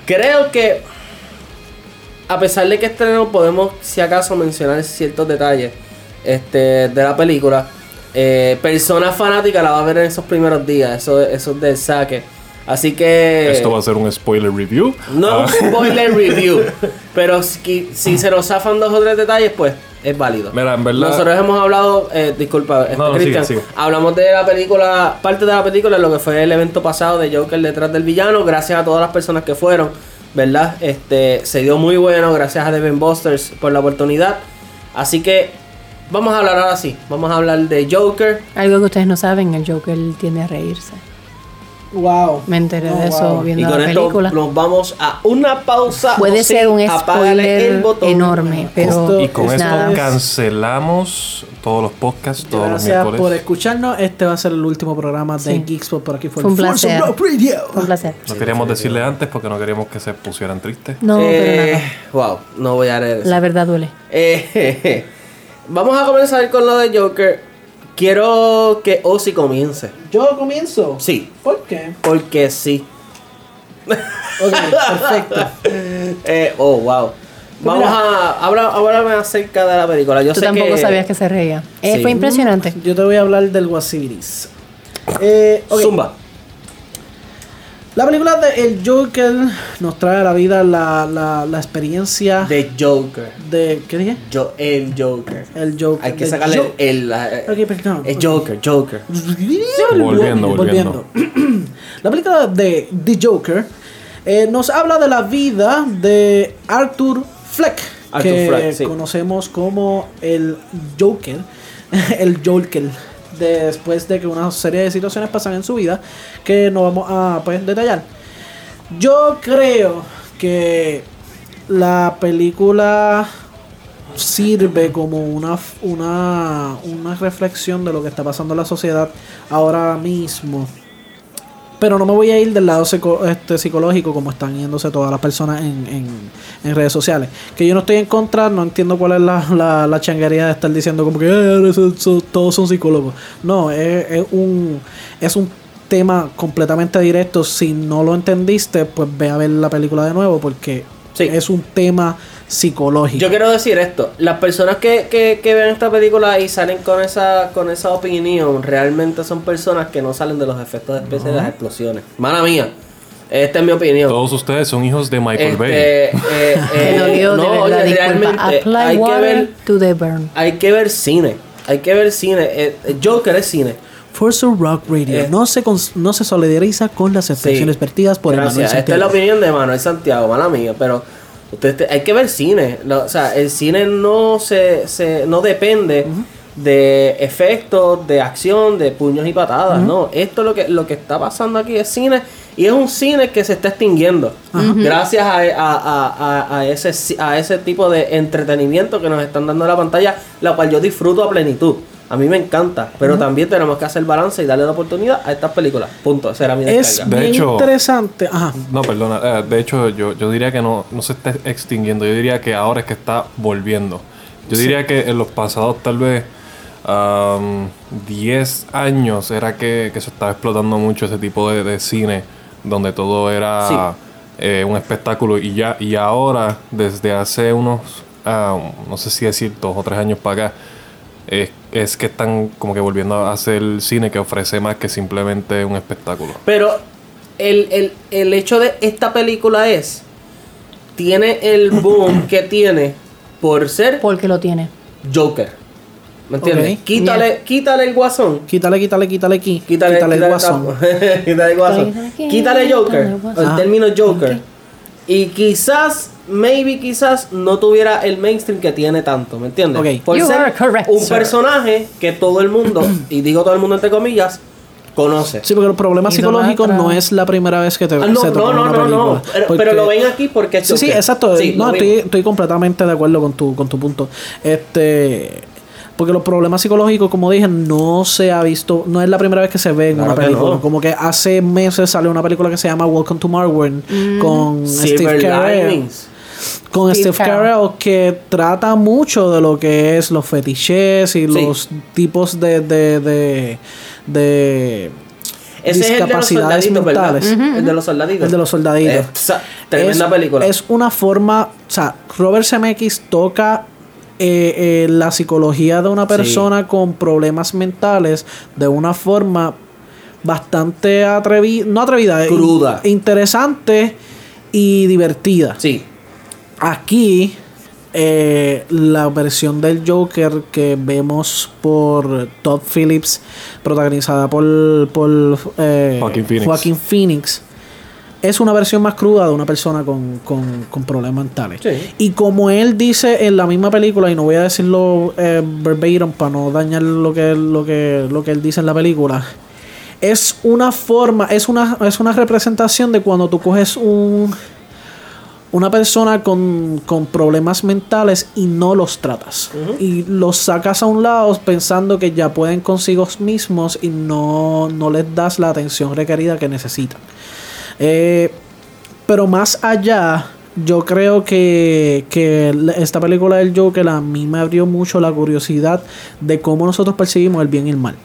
Speaker 5: Creo que, a pesar de que estrenó, podemos, si acaso, mencionar ciertos detalles este, de la película. Eh, persona fanática la va a ver en esos primeros días. Eso, eso es del saque. Así que.
Speaker 4: Esto va a ser un spoiler review.
Speaker 5: No
Speaker 4: Ah,
Speaker 5: un spoiler review. Pero si, si se nos zafan dos o tres detalles, pues es válido.
Speaker 4: Mira, en verdad-
Speaker 5: Nosotros hemos hablado, eh, disculpa, este,
Speaker 4: No, no,
Speaker 5: Cristian,
Speaker 4: sigue, sigue.
Speaker 5: hablamos de la película, parte de la película, lo que fue el evento pasado de Joker detrás del villano. Gracias a todas las personas que fueron, ¿verdad? Este se dio muy bueno. Gracias a Devin Busters por la oportunidad. Así que vamos a hablar ahora sí. Vamos a hablar de Joker.
Speaker 3: Algo que ustedes no saben, el Joker tiende a reírse.
Speaker 2: Wow.
Speaker 3: Me enteré
Speaker 2: Oh,
Speaker 3: de eso
Speaker 2: wow.
Speaker 5: Y
Speaker 3: viendo
Speaker 5: con
Speaker 3: la
Speaker 5: esto
Speaker 3: película.
Speaker 5: nos vamos a una pausa.
Speaker 3: Puede ser un spoiler
Speaker 5: botón.
Speaker 3: enorme, pero
Speaker 2: Esto-
Speaker 4: Y con
Speaker 2: Esta
Speaker 4: esto
Speaker 2: vez-
Speaker 4: cancelamos todos los podcasts, todos los
Speaker 2: Gracias por
Speaker 4: miércoles.
Speaker 2: escucharnos. Este va a ser el último programa de
Speaker 3: Sí.
Speaker 2: Geekspot por aquí. Fue,
Speaker 3: Fue un placer. Fue un placer.
Speaker 4: No queríamos decirle antes porque no queríamos que se pusieran tristes.
Speaker 3: No,
Speaker 5: Eh,
Speaker 3: pero
Speaker 5: Wow, no voy a leer eso.
Speaker 3: La verdad duele.
Speaker 5: Eh, vamos a comenzar con lo de Joker. Quiero que Ozzy comience.
Speaker 2: Yo comienzo.
Speaker 5: Sí,
Speaker 2: ¿Por qué?
Speaker 5: porque sí.
Speaker 2: Ok, perfecto.
Speaker 5: Eh, oh, wow. Vamos
Speaker 2: mira.
Speaker 5: a hablar háblame acerca de la película. Yo
Speaker 3: Tú
Speaker 5: sé
Speaker 3: tampoco
Speaker 5: que
Speaker 3: sabías que se reía. Eh,
Speaker 5: Sí.
Speaker 3: Fue impresionante.
Speaker 2: Yo te voy a hablar del Wasiris. Eh, ok.
Speaker 5: Zumba.
Speaker 2: La película de El Joker nos trae a la vida la, la, la experiencia de,
Speaker 5: De Joker.
Speaker 2: ¿Qué dije?
Speaker 5: Yo, el Joker.
Speaker 2: El Joker.
Speaker 5: Hay que sacarle
Speaker 2: Jo-
Speaker 5: el. la-
Speaker 2: perdón.
Speaker 5: el Joker, Joker.
Speaker 4: Volviendo, volviendo.
Speaker 2: La película de The Joker eh, nos habla de la vida de Arthur Fleck,
Speaker 5: Arthur
Speaker 2: que
Speaker 5: Fleck, sí.
Speaker 2: conocemos como el Joker, el Joker. Después de que una serie de situaciones pasan en su vida que no vamos a pues, detallar. Yo creo que la película sirve como una, una, una reflexión de lo que está pasando en la sociedad ahora mismo. Pero no me voy a ir del lado psico- este, psicológico como están yéndose todas las personas en, en, en redes sociales. Que yo no estoy en contra, no entiendo cuál es la, la, la changuería de estar diciendo como que "Eh, eso- eso- todos son psicólogos. No, es, es un, es un tema completamente directo. Si no lo entendiste, pues ve a ver la película de nuevo porque
Speaker 5: Sí.
Speaker 2: es un tema psicológico.
Speaker 5: Yo quiero decir esto, las personas que, que, que ven esta película y salen con esa, con esa opinión, realmente son personas que no salen de los efectos especiales de las explosiones. Mala mía, esta es mi opinión.
Speaker 4: Todos ustedes son hijos de Michael Bay.
Speaker 5: Este, eh,
Speaker 3: Me
Speaker 5: eh,
Speaker 3: dolió de
Speaker 5: no,
Speaker 3: verdad,
Speaker 5: oye,
Speaker 3: disculpa.
Speaker 5: realmente
Speaker 3: Apply
Speaker 5: hay que
Speaker 3: water
Speaker 5: ver,
Speaker 3: to the burn.
Speaker 5: hay que ver cine, hay que ver cine. Eh, eh, Joker es cine.
Speaker 2: Forza Rock Radio
Speaker 5: Eh.
Speaker 2: no, se no se solidariza con las expresiones
Speaker 5: Sí.
Speaker 2: vertidas por Emanuel
Speaker 5: Gracias. Esta es
Speaker 2: Santiago.
Speaker 5: la opinión de Manuel Santiago, mala mía, pero usted te- hay que ver cine. Lo- o sea, el cine no se, se no depende de efectos, de acción, de puños y patadas, no. Esto lo que lo que está pasando aquí es cine y es un cine que se está extinguiendo gracias a, a- a- a- a ese a ese tipo de entretenimiento que nos están dando en la pantalla, la cual yo disfruto a plenitud. A mí me encanta, pero también tenemos que hacer balance y darle la oportunidad a estas películas. Punto. Esa era mi
Speaker 2: Es
Speaker 5: descarga.
Speaker 4: De hecho-
Speaker 2: interesante. Ajá.
Speaker 4: No, perdona. eh, de hecho, yo, yo diría que no, no se está extinguiendo. Yo diría que ahora es que está volviendo. Yo diría que en los pasados tal vez am, 10 años era que, que se estaba explotando mucho ese tipo de, de cine donde todo era eh, un espectáculo y ya y ahora desde hace unos ah, no sé si decir dos o tres años para acá es, es que están como que volviendo a hacer cine que ofrece más que simplemente un espectáculo.
Speaker 5: Pero el, el, el hecho de esta película es, tiene el boom que tiene por ser
Speaker 3: Porque lo tiene.
Speaker 5: Joker. ¿Me entiendes?
Speaker 2: Ok.
Speaker 5: Quítale, quítale el guasón.
Speaker 2: Quítale, quítale, quítale aquí.
Speaker 5: Quítale,
Speaker 2: Quítale, el
Speaker 5: quítale
Speaker 2: guasón.
Speaker 5: quítale el guasón.
Speaker 3: Quítale,
Speaker 5: Quítale Joker.
Speaker 3: quítale el guasón.
Speaker 5: El
Speaker 2: Ajá.
Speaker 5: término Joker. Y quizás, maybe quizás no tuviera el mainstream que tiene tanto, ¿me entiendes?
Speaker 2: Ok.
Speaker 5: Por
Speaker 3: You
Speaker 5: ser
Speaker 3: correct,
Speaker 5: un
Speaker 3: sir.
Speaker 5: personaje que todo el mundo, y digo todo el mundo entre comillas, conoce.
Speaker 2: Sí, porque el problema
Speaker 3: Idolatra.
Speaker 2: psicológico no es la primera vez que te
Speaker 5: Ah, no,
Speaker 2: se toca
Speaker 5: no, no,
Speaker 2: una
Speaker 5: no, no. Pero,
Speaker 2: Porque-
Speaker 5: pero lo ven aquí porque es
Speaker 2: Sí, sí, exacto.
Speaker 5: Sí,
Speaker 2: no, estoy, estoy completamente de acuerdo con tu, con tu punto. Este. Porque los problemas psicológicos, como dije, no se ha visto, no es la primera vez que se ve en
Speaker 5: Claro
Speaker 2: una película.
Speaker 5: no.
Speaker 2: Como que hace meses salió una película que se llama Welcome to Marwen con Steve
Speaker 5: Silver
Speaker 2: Carell.
Speaker 5: Linings.
Speaker 2: Con
Speaker 3: Steve
Speaker 2: Steve
Speaker 3: Carell.
Speaker 2: Carell que trata mucho de lo que es los fetiches y
Speaker 5: Sí.
Speaker 2: los tipos de, de, de, de
Speaker 5: Ese es el de los
Speaker 2: discapacidades mentales.
Speaker 5: El de los soldaditos.
Speaker 2: El de los soldaditos.
Speaker 5: Tremenda
Speaker 2: es,
Speaker 5: película.
Speaker 2: Es una forma, o sea, Robert Zemeckis toca eh, eh, la psicología de una persona con problemas mentales de una forma bastante atrevida, no atrevida,
Speaker 5: Cruda.
Speaker 2: in- interesante y divertida.
Speaker 5: Sí.
Speaker 2: Aquí, eh, la versión del Joker que vemos por Todd Phillips, protagonizada por, por eh,
Speaker 4: Joaquin Phoenix.
Speaker 2: Joaquin Phoenix, es una versión más cruda de una persona con, con- con problemas mentales.
Speaker 5: Sí.
Speaker 2: Y como él dice en la misma película, y no voy a decirlo eh, verbatim para no dañar lo que, lo, que, lo que él dice en la película, es una forma, es una, es una representación de cuando tú coges un una persona con, con problemas mentales y no los tratas. Y los sacas a un lado pensando que ya pueden consigo mismos y no, no les das la atención requerida que necesitan. Eh, pero más allá, yo creo que, que esta película del Joker a mí me abrió mucho la curiosidad de cómo nosotros percibimos el bien y el mal.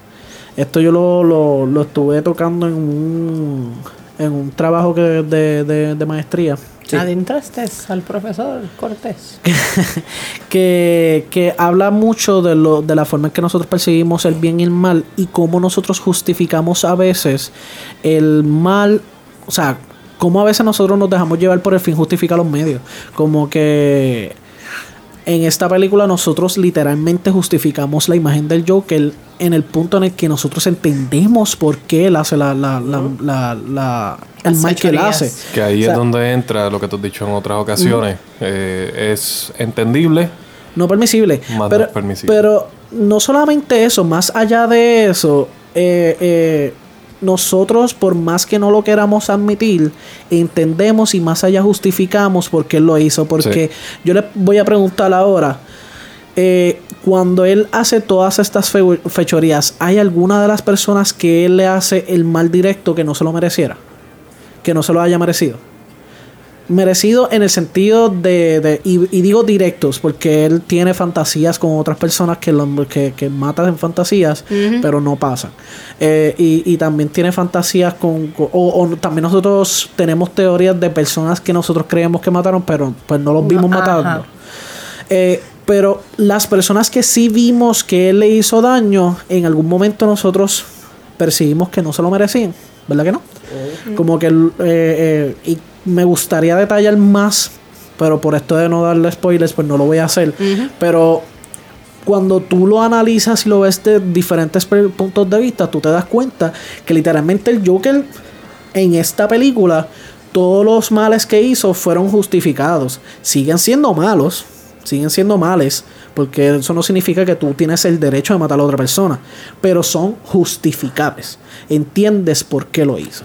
Speaker 2: Esto yo lo, lo, lo estuve tocando en un, en un trabajo que de, de- de maestría.
Speaker 3: Adentraste al profesor Cortés.
Speaker 2: que, que habla mucho de, lo, de la forma en que nosotros percibimos el bien y el mal y cómo nosotros justificamos a veces el mal, o sea, cómo a veces nosotros nos dejamos llevar por el fin justifica los medios. Como que en esta película nosotros literalmente justificamos la imagen del Joker en el punto en el que nosotros entendemos por qué él hace la, la, la, la- la- el mal que él hace.
Speaker 4: Que ahí
Speaker 2: O sea,
Speaker 4: es donde entra lo que tú has dicho en otras ocasiones. Eh, es entendible.
Speaker 2: No permisible.
Speaker 4: Más
Speaker 2: pero,
Speaker 4: no permisible.
Speaker 2: pero no solamente eso, más allá de eso, eh, eh, nosotros, por más que no lo queramos admitir, entendemos y más allá justificamos por qué él lo hizo. Porque yo le voy a preguntar ahora, eh, cuando él hace todas estas fe- fechorías, ¿hay alguna de las personas que él le hace el mal directo que no se lo mereciera? Que no se lo haya merecido merecido en el sentido de, de- y, y digo directos porque él tiene fantasías con otras personas que, lo- que, que matan en fantasías pero no pasan. Eh, y, y también tiene fantasías con, con- o, o también nosotros tenemos teorías de personas que nosotros creemos que mataron pero pues no los vimos
Speaker 3: No,
Speaker 2: matando. Eh, pero las personas que sí vimos que él le hizo daño, en algún momento nosotros percibimos que no se lo merecían, ¿verdad que no? Como que, eh, eh, y me gustaría detallar más, pero por esto de no darle spoilers, pues no lo voy a hacer. Pero cuando tú lo analizas y lo ves de diferentes puntos de vista, tú te das cuenta que literalmente el Joker en esta película, todos los males que hizo fueron justificados. Siguen siendo malos, siguen siendo males, porque eso no significa que tú tienes el derecho de matar a otra persona, pero son justificables. Entiendes por qué lo hizo.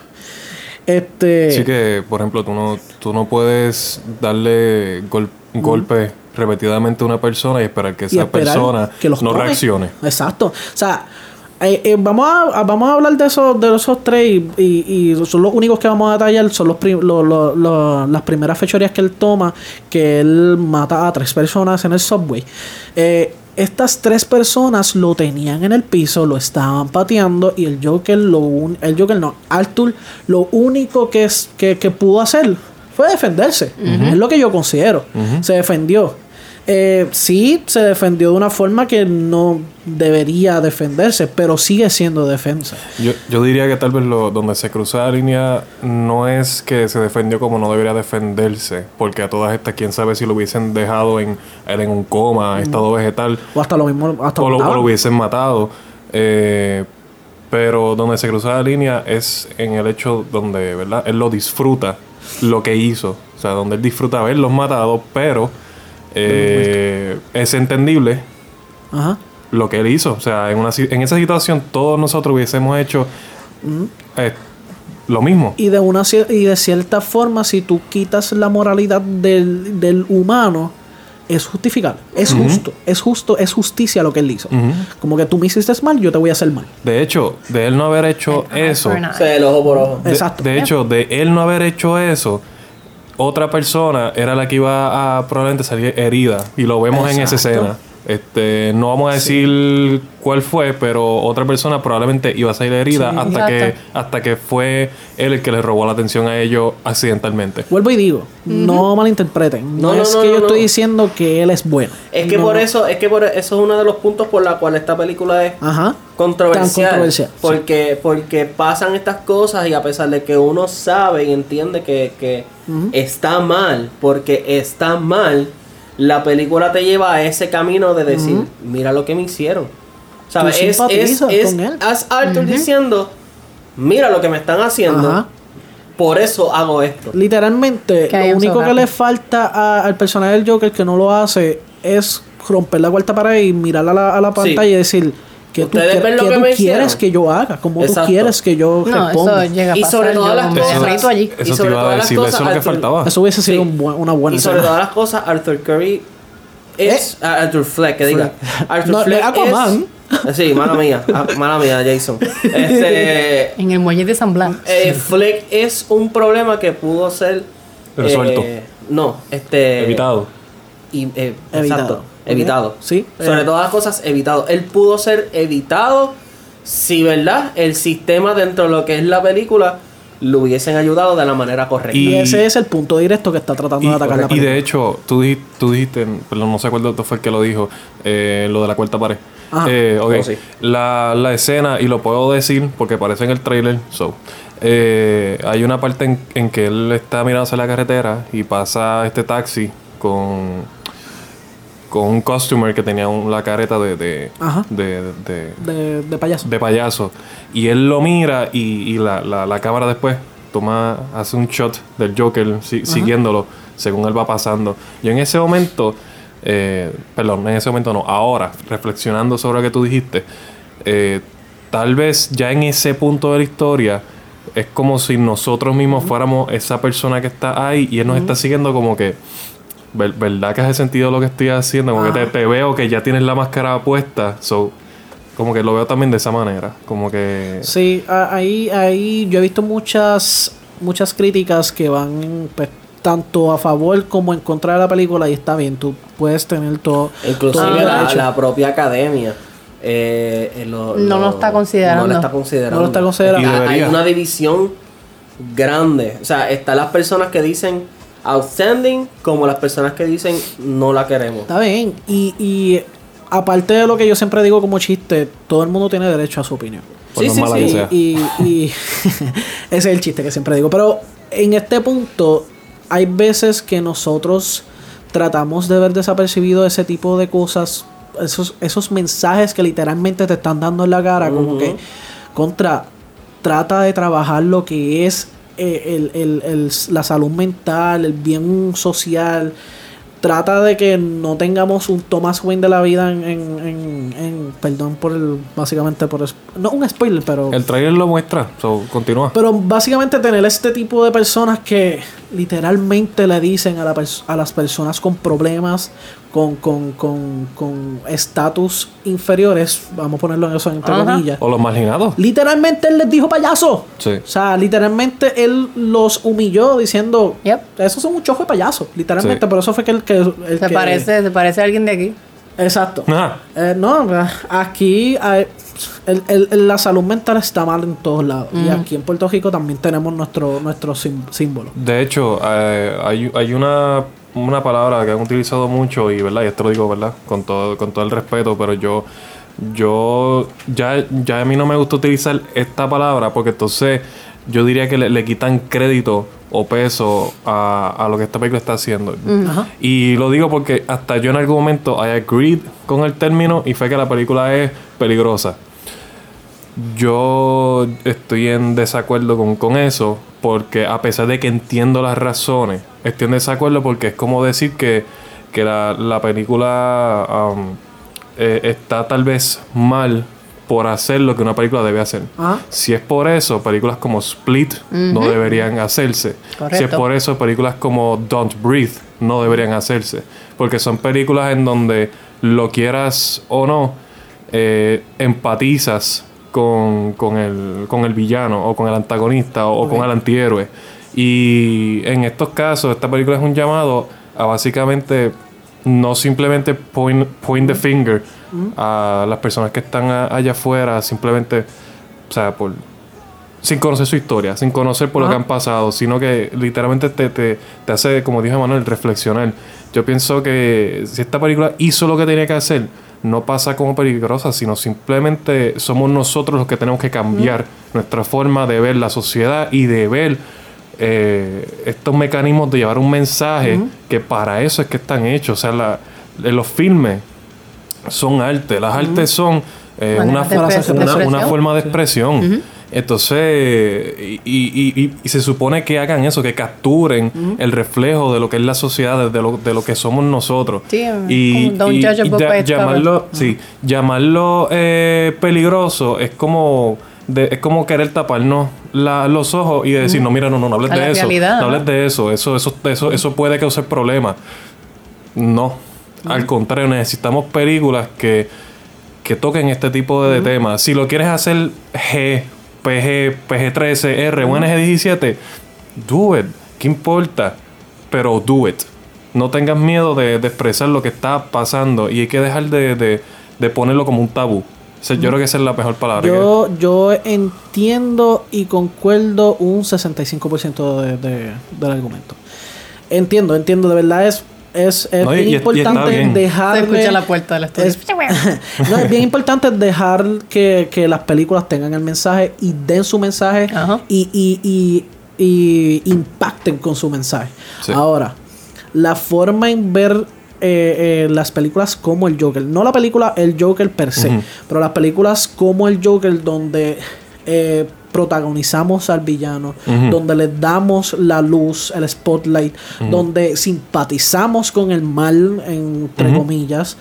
Speaker 2: Este,
Speaker 4: Así que, por ejemplo, tú no, tú no puedes darle gol- golpe repetidamente a una persona y esperar que
Speaker 2: y
Speaker 4: esa
Speaker 2: esperar
Speaker 4: persona
Speaker 2: que los
Speaker 4: no reaccione.
Speaker 2: Exacto. O sea, eh, eh, vamos, a, a- vamos a hablar de esos, de esos tres y, y- y son los únicos que vamos a detallar. Son los prim- lo- lo- lo- las primeras fechorías que él toma, que él mata a tres personas en el subway. Eh, estas tres personas lo tenían en el piso, lo estaban pateando y el Joker, lo un- el Joker no, Arthur, lo único que, es, que, que pudo hacer fue defenderse. Es lo que yo considero. Se defendió. Eh, sí, se defendió de una forma que no debería defenderse, pero sigue siendo defensa.
Speaker 4: Yo, yo diría que tal vez lo, donde se cruza la línea no es que se defendió como no debería defenderse, porque a todas estas, quién sabe si lo hubiesen dejado en, él en un coma, estado vegetal,
Speaker 2: O hasta lo mismo, hasta
Speaker 4: o lo, o
Speaker 2: mataban.
Speaker 4: lo hubiesen matado. Eh, pero donde se cruza la línea es en el hecho donde, ¿verdad? Él lo disfruta, lo que hizo. O sea, donde él disfruta haberlos matado, pero eh, es entendible
Speaker 2: Ajá.
Speaker 4: lo que él hizo. O sea, en, una, en esa situación todos nosotros hubiésemos hecho eh, lo mismo.
Speaker 2: Y de una y de cierta forma, si tú quitas la moralidad del, del humano, es justificable. Es justo. Es justo, es justicia lo que él hizo. Como que tú me hiciste mal, yo te voy a hacer mal.
Speaker 4: De hecho, de él no haber hecho eso.
Speaker 5: O sea, el ojo por ojo.
Speaker 4: de,
Speaker 2: Exacto.
Speaker 4: de hecho, de él no haber hecho eso, otra persona era la que iba a probablemente salir herida. Y lo vemos en esa escena. Este, no vamos a decir cuál fue, pero otra persona probablemente iba a salir herida
Speaker 2: Sí.
Speaker 4: hasta que hasta que fue él el que le robó la atención a ellos accidentalmente.
Speaker 2: Vuelvo y digo, no malinterpreten.
Speaker 5: No,
Speaker 2: es
Speaker 5: no,
Speaker 2: que
Speaker 5: no,
Speaker 2: yo
Speaker 5: no.
Speaker 2: estoy diciendo que él es bueno.
Speaker 5: Es que
Speaker 2: No.
Speaker 5: por eso, es que por eso es uno de los puntos por la cual esta película es
Speaker 2: Ajá.
Speaker 5: controversial.
Speaker 2: Tan controversial, sí.
Speaker 5: Porque, porque pasan estas cosas y a pesar de que uno sabe y entiende que, que está mal, porque está mal, la película te lleva a ese camino de decir, mira lo que me hicieron. ¿Sabes? Es, es, es,
Speaker 2: con él.
Speaker 5: haz Arthur diciendo, mira lo que me están haciendo,
Speaker 2: Ajá.
Speaker 5: por eso hago esto.
Speaker 2: Literalmente, lo único que le falta a- al personaje del Joker que no lo hace es romper la cuarta pared y mirar a la, a la pantalla y decir que tú,
Speaker 5: que
Speaker 2: tú quieres
Speaker 5: hicieron.
Speaker 2: que yo haga, como tú quieres que yo
Speaker 3: No,
Speaker 2: responda.
Speaker 3: eso llega a
Speaker 5: Y sobre todas las cosas-
Speaker 3: allí.
Speaker 5: Y
Speaker 4: Eso
Speaker 5: sobre todas las
Speaker 4: decir, eso es lo que
Speaker 5: Arthur-
Speaker 4: faltaba.
Speaker 2: Eso hubiese sido
Speaker 5: Sí.
Speaker 2: un buen- una buena
Speaker 5: Y sobre
Speaker 2: escena.
Speaker 5: todas las cosas, Arthur Curry es. ah, Arthur Fleck, que diga. Arthur
Speaker 2: No,
Speaker 5: Fleck
Speaker 2: Aquaman.
Speaker 5: es. Sí, mala mía. ah, Mala mía, Jason. Este.
Speaker 3: En el muelle de San Blas.
Speaker 5: eh, Fleck es un problema que pudo ser.
Speaker 4: Resuelto.
Speaker 5: eh, no, este.
Speaker 4: Evitado.
Speaker 5: y, eh,
Speaker 2: Evitado.
Speaker 5: Exacto. Evitado.
Speaker 2: Sí.
Speaker 5: Sobre
Speaker 2: Eh.
Speaker 5: todas las cosas, evitado. Él pudo ser evitado si, ¿verdad? El sistema dentro de lo que es la película lo hubiesen ayudado de la manera correcta.
Speaker 2: Y,
Speaker 4: Y-
Speaker 2: ese es el punto directo que está tratando
Speaker 4: Y,
Speaker 2: de atacar la
Speaker 4: y
Speaker 2: película.
Speaker 4: de hecho, tú dijiste, tú dijiste perdón, no sé cuál fue el que lo dijo, eh, lo de la cuarta pared.
Speaker 2: Ajá.
Speaker 4: Eh, ok.
Speaker 5: Oh, sí.
Speaker 4: la, la escena, y lo puedo decir porque aparece en el trailer, so, eh, hay una parte en, en que él está mirando hacia la carretera y pasa este taxi con, con un customer que tenía un- la careta de, de,
Speaker 2: Ajá.
Speaker 4: de, de-
Speaker 2: de, de payaso.
Speaker 4: de payaso. Y él lo mira y, y la, la, la cámara después toma, hace un shot del Joker si- siguiéndolo según él va pasando. Yo en ese momento, eh, perdón, en ese momento no, ahora, reflexionando sobre lo que tú dijiste, eh, tal vez ya en ese punto de la historia es como si nosotros mismos fuéramos esa persona que está ahí y él nos está siguiendo como que... ver- ¿Verdad que hace sentido lo que estoy haciendo? Como que te, te veo que ya tienes la máscara puesta. So, como que lo veo también de esa manera. Como que.
Speaker 2: Sí, ahí, ahí yo he visto muchas, muchas críticas que van pues, tanto a favor como en contra de la película y está bien, tú puedes tener todo.
Speaker 5: Inclusive
Speaker 2: todo
Speaker 5: la, propia academia eh, eh, lo,
Speaker 3: No lo está considerando.
Speaker 5: No lo está considerando.
Speaker 2: No lo está considerando.
Speaker 5: Hay una división grande. O sea, están las personas que dicen outstanding como las personas que dicen no la queremos.
Speaker 2: Está bien. Y, y aparte de lo que yo siempre digo como chiste, todo el mundo tiene derecho a su opinión.
Speaker 4: Por
Speaker 5: Sí,
Speaker 4: más
Speaker 5: sí,
Speaker 4: mala
Speaker 5: sí.
Speaker 4: sea.
Speaker 2: Y, y ese es el chiste que siempre digo. Pero en este punto, hay veces que nosotros tratamos de ver desapercibido ese tipo de cosas, esos, esos mensajes que literalmente te están dando en la cara, como que contra, trata de trabajar lo que es el- el- el- la salud mental, el bien social. Trata de que no tengamos un Thomas Wayne de la vida en, en, en- en- perdón por el, básicamente por, no un spoiler, pero
Speaker 4: El trailer lo muestra. So, continúa.
Speaker 2: pero básicamente tener este tipo de personas que literalmente le dicen a, la pers- a las personas con problemas, con con con con estatus inferiores, vamos a ponerlo en eso entre
Speaker 3: Ajá.
Speaker 2: comillas.
Speaker 4: O los marginados.
Speaker 2: Literalmente él les dijo payaso.
Speaker 4: Sí.
Speaker 2: O sea, literalmente él los humilló diciendo,
Speaker 3: Yep.
Speaker 2: esos son un chojo de payasos, literalmente.
Speaker 4: Sí.
Speaker 2: Por eso fue que el que... el
Speaker 3: Se
Speaker 2: que-
Speaker 3: parece, se parece a alguien de aquí.
Speaker 2: Exacto.
Speaker 4: Ajá.
Speaker 2: Eh, no, aquí hay- el- el- la salud mental está mal en todos lados. Y aquí en Puerto Rico también tenemos nuestro, nuestro símbolo.
Speaker 4: De hecho, eh, hay, hay una, una palabra que han utilizado mucho y, ¿verdad? Y esto lo digo, ¿verdad? Con todo, con todo el respeto, pero yo, yo, ya, ya a mí no me gusta utilizar esta palabra porque entonces yo diría que le, le quitan crédito o peso a, a lo que esta película está haciendo.
Speaker 2: Ajá.
Speaker 4: Y lo digo porque hasta yo en algún momento I agreed con el término y fue que la película es peligrosa. Yo estoy en desacuerdo con, con eso porque a pesar de que entiendo las razones, estoy en desacuerdo porque es como decir que, que la, la película um, eh, está tal vez mal por hacer lo que una película debe hacer.
Speaker 2: Ajá.
Speaker 4: Si es por eso, películas como Split no deberían hacerse. Si es por eso, películas como Don't Breathe no deberían hacerse. Porque son películas en donde lo quieras o no, eh, empatizas con, con el, con el villano o con el antagonista o, con el antihéroe. Y en estos casos, esta película es un llamado a básicamente no simplemente point, point the finger a las personas que están a- allá afuera, simplemente, o sea, por, sin conocer su historia, sin conocer por lo que han pasado, sino que literalmente te, te, te hace, como dijo Manuel, reflexionar. Yo pienso que si esta película hizo lo que tenía que hacer, no pasa como peligrosa, sino simplemente somos nosotros los que tenemos que cambiar nuestra forma de ver la sociedad y de ver eh, estos mecanismos de llevar un mensaje que para eso es que están hechos. O sea, la- en los filmes son arte, las artes son eh, una,
Speaker 3: de
Speaker 4: una- forma de expresión. Entonces, y, y- y- y se supone que hagan eso, que capturen el reflejo de lo que es la sociedad, de lo, de lo que somos nosotros.
Speaker 3: Sí,
Speaker 4: y,
Speaker 3: como don't
Speaker 4: y-
Speaker 3: judge a
Speaker 4: y
Speaker 3: book
Speaker 4: ya-
Speaker 3: by its
Speaker 4: llamarlo, sí, llamarlo eh, peligroso es como de- es como querer taparnos la- los ojos y decir, no, mira, no, no, no hables
Speaker 3: A
Speaker 4: de eso.
Speaker 3: realidad,
Speaker 4: no hables de eso. Eso, eso, eso, eso puede causar problemas. No. Al contrario, necesitamos películas que, que toquen este tipo de temas. Si lo quieres hacer G, PG, PG-13, R o NG-17, do it. ¿Qué importa? Pero do it. No tengas miedo de, de expresar lo que está pasando y hay que dejar de, de- de ponerlo como un tabú. O sea, Yo creo que esa es la mejor palabra.
Speaker 2: Yo, yo entiendo y concuerdo un 65% de, de- del argumento. Entiendo, entiendo, de verdad es, es, es
Speaker 4: No,
Speaker 2: bien
Speaker 4: y- y está
Speaker 2: importante
Speaker 4: bien.
Speaker 3: Se
Speaker 2: dejarle...
Speaker 3: escucha la puerta del estudio.
Speaker 2: es, no, es bien importante dejar que, que las películas tengan el mensaje y den su mensaje y, y, y, y impacten con su mensaje.
Speaker 4: Sí.
Speaker 2: Ahora, la forma en ver eh, eh, las películas como el Joker, no la película el Joker per se, pero las películas como el Joker donde eh, protagonizamos al villano, donde le damos la luz, el spotlight, donde simpatizamos con el mal, entre comillas,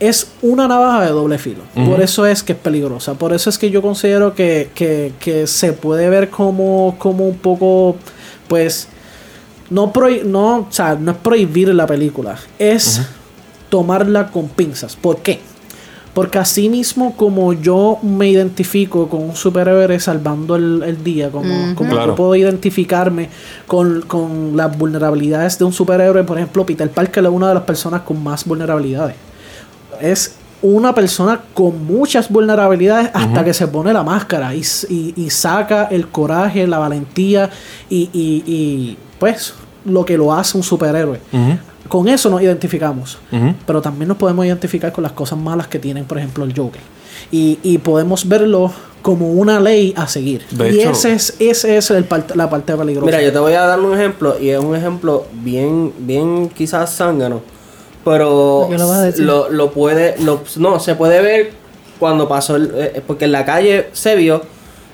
Speaker 2: es una navaja de doble filo. Por eso es que es peligrosa. Por eso es que yo considero que, que- que se puede ver como, como un poco, pues, no, prohi- no, o sea, no es prohibir la película, es tomarla con pinzas. ¿Por qué? Porque así mismo como yo me identifico con un superhéroe salvando el, el día, como, como
Speaker 4: Claro.
Speaker 2: yo puedo identificarme con, con las vulnerabilidades de un superhéroe, por ejemplo, Peter Parker es una de las personas con más vulnerabilidades. Es una persona con muchas vulnerabilidades hasta que se pone la máscara y, y- y saca el coraje, la valentía y, y- y, pues lo que lo hace un superhéroe. Con eso nos identificamos. Pero también nos podemos identificar con las cosas malas que tienen, por ejemplo, el Joker. Y, y podemos verlo como una ley a seguir.
Speaker 4: De
Speaker 2: y
Speaker 4: hecho-
Speaker 2: ese es, ese es el part- la parte peligrosa.
Speaker 5: Mira, yo te voy a dar un ejemplo y es un ejemplo bien, bien quizás zángano, pero
Speaker 3: ¿Por qué lo vas a decir?
Speaker 5: lo, lo puede, lo- no, se puede ver cuando pasó, el- eh, porque en la calle se vio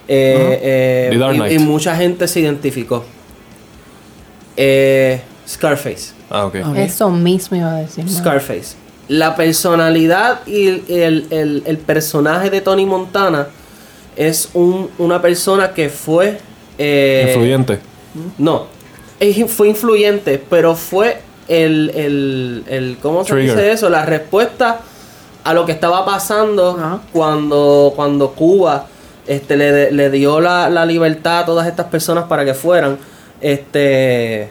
Speaker 5: eh, eh, y- y, mucha gente se identificó. Eh, Scarface.
Speaker 4: Ah.
Speaker 3: Eso mismo iba a decir. ¿no?
Speaker 5: Scarface. La personalidad y el, el- el- el personaje de Tony Montana es un- una persona que fue... eh,
Speaker 4: Influyente.
Speaker 5: No, es- fue influyente, pero fue el, el, el ¿cómo se
Speaker 4: Trigger.
Speaker 5: dice eso? La respuesta a lo que estaba pasando cuando, cuando Cuba este, le, le dio la, la libertad a todas estas personas para que fueran este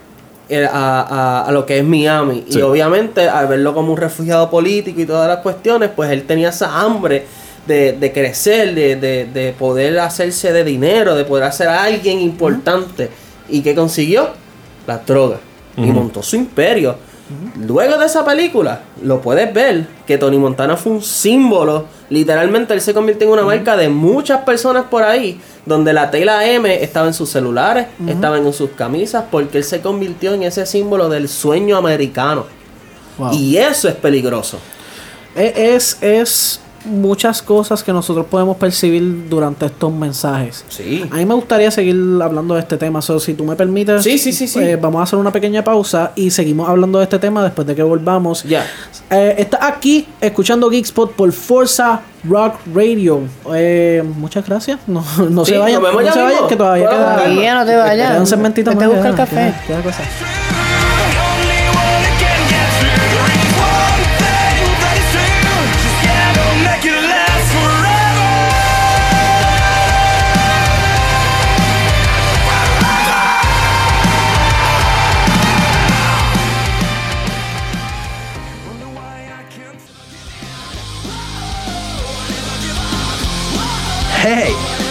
Speaker 5: a, a- a lo que es Miami.
Speaker 4: Sí.
Speaker 5: Y obviamente al verlo como un refugiado político y todas las cuestiones, pues él tenía esa hambre de, de crecer, de, de- de poder hacerse de dinero, de poder hacer a alguien importante. ¿Y qué consiguió? La droga. Y montó su imperio. Luego de esa película, lo puedes ver que Tony Montana fue un símbolo. Literalmente él se convirtió en una marca de muchas personas por ahí, donde la tela M estaba en sus celulares, estaban en sus camisas, porque él se convirtió en ese símbolo del sueño americano.
Speaker 2: Wow.
Speaker 5: Y eso es peligroso.
Speaker 2: E- Es, es muchas cosas que nosotros podemos percibir durante estos mensajes.
Speaker 5: Sí.
Speaker 2: A mí me gustaría seguir hablando de este tema, so, si tú me permites,
Speaker 5: Sí, sí, sí, sí.
Speaker 2: eh, vamos a hacer una pequeña pausa y seguimos hablando de este tema después de que volvamos.
Speaker 5: Ya.
Speaker 2: Eh, está aquí escuchando Geekspot por Forza Rock Radio. Eh, muchas gracias. No, no
Speaker 5: Sí,
Speaker 2: se vayan, no se vayan que todavía queda.
Speaker 3: Todavía no te vayas.
Speaker 2: queda un segmentito
Speaker 3: Vete
Speaker 2: más.
Speaker 3: a buscar
Speaker 2: queda-
Speaker 3: café.
Speaker 2: queda- queda
Speaker 7: Hey,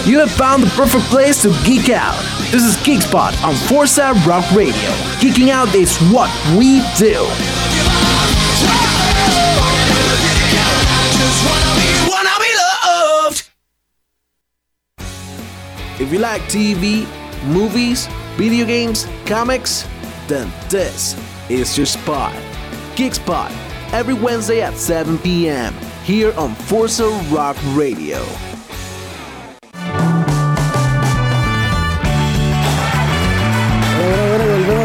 Speaker 6: you have found the perfect place to geek out. This is Geekspot on Forza Rock Radio. Geeking out is what we do. If you like TV, movies, video games, comics, then this is your spot. Geekspot, every Wednesday at 7 p.m. here on Forza Rock Radio.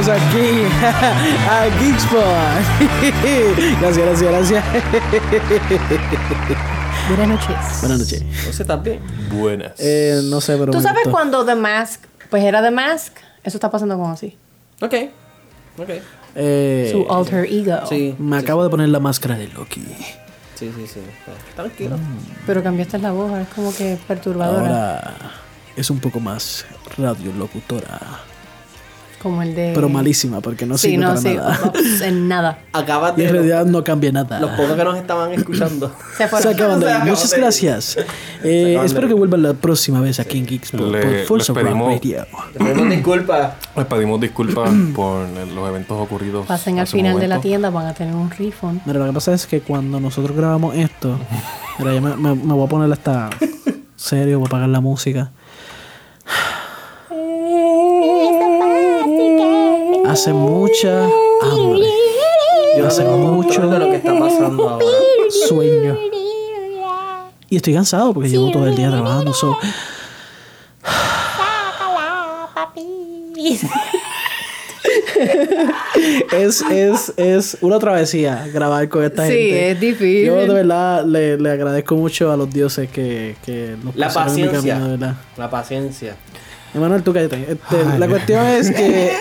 Speaker 2: Aquí a Geekspot. gracias, gracias, gracias.
Speaker 3: Buenas noches.
Speaker 2: Buenas noches.
Speaker 5: No sé también.
Speaker 4: Buenas.
Speaker 2: Eh, no sé, pero.
Speaker 3: ¿Tú sabes
Speaker 2: gustó.
Speaker 3: cuando The Mask, pues era The Mask? Eso está pasando con así.
Speaker 5: Ok. Ok.
Speaker 2: Eh,
Speaker 3: Su alter ego.
Speaker 5: Sí.
Speaker 2: me acabo de poner la máscara de Loki.
Speaker 5: Sí, sí, sí. Tranquilo.
Speaker 3: Pero cambiaste la voz, es como que perturbadora.
Speaker 2: Ahora es un poco más radiolocutora.
Speaker 3: Como el de.
Speaker 2: Pero malísima, porque no
Speaker 3: Sí,
Speaker 2: sirve
Speaker 3: no,
Speaker 2: para
Speaker 3: sí.
Speaker 2: nada.
Speaker 3: ups, En nada.
Speaker 5: Acabas
Speaker 2: Y en realidad no cambia nada.
Speaker 5: Los pocos que nos estaban escuchando.
Speaker 3: Se
Speaker 2: Se
Speaker 3: fueron.
Speaker 2: acaban de
Speaker 5: Se
Speaker 2: ir.
Speaker 5: acaban
Speaker 2: Muchas
Speaker 5: de
Speaker 2: gracias. Eh, espero
Speaker 5: de
Speaker 2: que vuelvan la próxima vez aquí en Geekspot
Speaker 4: Le-
Speaker 2: por Forza
Speaker 4: les
Speaker 2: Rock
Speaker 4: pedimos-
Speaker 2: Radio.
Speaker 5: Te pedimos disculpas.
Speaker 4: Les pedimos disculpas por los eventos ocurridos.
Speaker 3: Pasen al final de la
Speaker 4: momento.
Speaker 3: tienda, van a tener un refund.
Speaker 2: Mira, lo que pasa es que cuando nosotros grabamos esto, mira, yo me, me- me voy a poner hasta serio, voy a apagar la música. Hace mucha hambre,
Speaker 5: Yo
Speaker 2: Hace mucho-
Speaker 5: de lo que está pasando ahora.
Speaker 2: sueño. Y estoy cansado porque llevo todo el día trabajando. So, es, es, es una travesía grabar con esta
Speaker 3: Sí,
Speaker 2: gente.
Speaker 3: es difícil.
Speaker 2: Yo de verdad le, le agradezco mucho a los dioses que, que nos
Speaker 5: La
Speaker 2: pusieron en mi
Speaker 5: paciencia.
Speaker 2: camino, de verdad.
Speaker 5: La paciencia.
Speaker 2: Emanuel, tú cállate. Este, la cuestión es que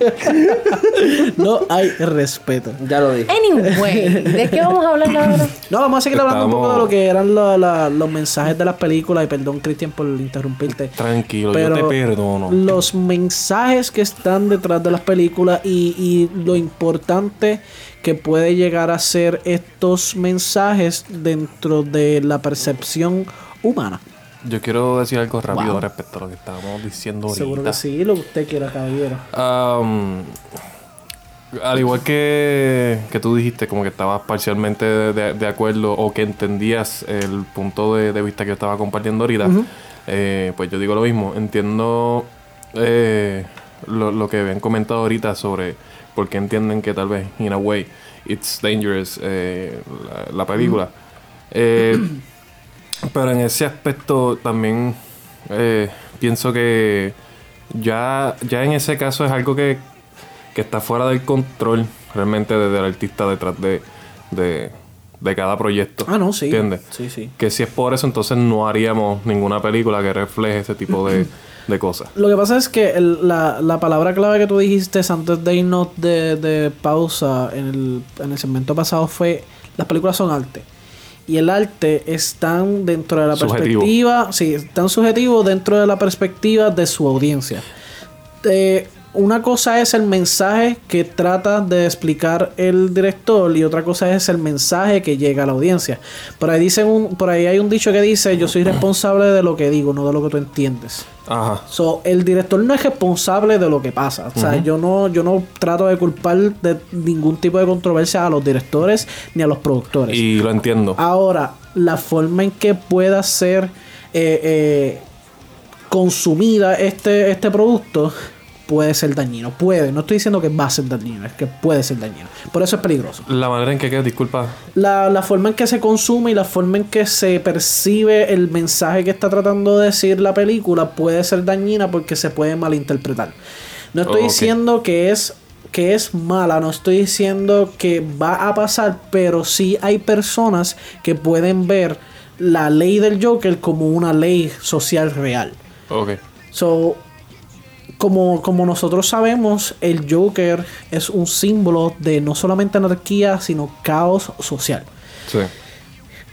Speaker 2: no hay respeto.
Speaker 5: Ya lo dije.
Speaker 3: Anyway, ¿de qué vamos a hablar ahora?
Speaker 2: No, vamos a seguir hablando un poco de lo que eran la- los mensajes de las películas. Y perdón, Cristian, por interrumpirte.
Speaker 4: Tranquilo,
Speaker 2: Pero
Speaker 4: yo te perdono.
Speaker 2: los mensajes que están detrás de las películas y, y lo importante que puede llegar a ser estos mensajes dentro de la percepción humana.
Speaker 4: Yo quiero decir algo rápido
Speaker 2: Wow.
Speaker 4: respecto a lo que estábamos diciendo ahorita.
Speaker 2: Seguro que sí, lo que usted quiera, caballero.
Speaker 4: Am, al igual que, que tú dijiste, como que estabas parcialmente de, acuerdo o que entendías el punto de, de vista que yo estaba compartiendo ahorita, eh, pues yo digo lo mismo. Entiendo eh, lo, lo que habían comentado ahorita sobre por qué entienden que tal vez, in a way, it's dangerous eh, la, la película. pero en ese aspecto también eh, pienso que ya, ya en ese caso es algo que, que está fuera del control realmente de- del artista detrás de, de, de cada proyecto.
Speaker 2: Ah, no, sí.
Speaker 4: ¿Entiendes?
Speaker 2: Sí, sí.
Speaker 4: Que si es por eso, entonces no haríamos ninguna película que refleje ese tipo de, de cosas.
Speaker 2: Lo que pasa es que el- la, la palabra clave que tú dijiste antes de irnos de, de pausa en el, en el segmento pasado fue las películas son arte. Y el arte están dentro de la
Speaker 4: Subjetivo.
Speaker 2: perspectiva, sí, están subjetivos dentro de la perspectiva de su audiencia. Eh, una cosa es el mensaje que trata de explicar el director y otra cosa es el mensaje que llega a la audiencia. Por ahí dicen un, por ahí hay un dicho que dice yo soy responsable de lo que digo, no de lo que tú entiendes.
Speaker 4: Ajá.
Speaker 2: So, el director no es responsable de lo que pasa. O sea, yo no, yo no trato de culpar de ningún tipo de controversia a los directores ni a los productores.
Speaker 4: Y lo entiendo.
Speaker 2: Ahora, la forma en que pueda ser eh, eh, consumida este, este producto puede ser dañino. Puede, no estoy diciendo que va a ser dañino, es que puede ser dañino. Por eso es peligroso.
Speaker 4: La manera en que queda, disculpa,
Speaker 2: La, la forma en que se consume y la forma en que se percibe el mensaje que está tratando de decir la película puede ser dañina porque se puede malinterpretar. No estoy
Speaker 4: Ok.
Speaker 2: diciendo que es que es mala, no estoy diciendo que va a pasar, pero sí hay personas que pueden ver la ley del Joker como una ley social real.
Speaker 4: ok.
Speaker 2: So, como, como nosotros sabemos, el Joker es un símbolo de no solamente anarquía, sino caos social.
Speaker 4: Sí.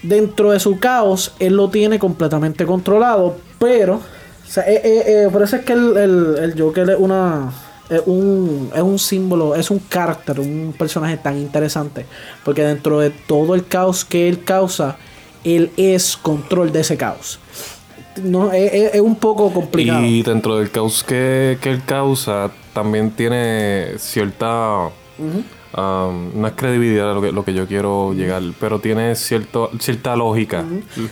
Speaker 2: Dentro de su caos, él lo tiene completamente controlado, pero... o sea, eh, eh, eh, por eso es que el, el- el Joker es una... Es un, es un símbolo, es un carácter, un personaje tan interesante. Porque dentro de todo el caos que él causa, él es control de ese caos. No, es, un poco complicado.
Speaker 4: Y dentro del caos que, que él causa, también tiene cierta. um, no es credibilidad lo que, lo que yo quiero llegar, pero tiene cierto, cierta lógica.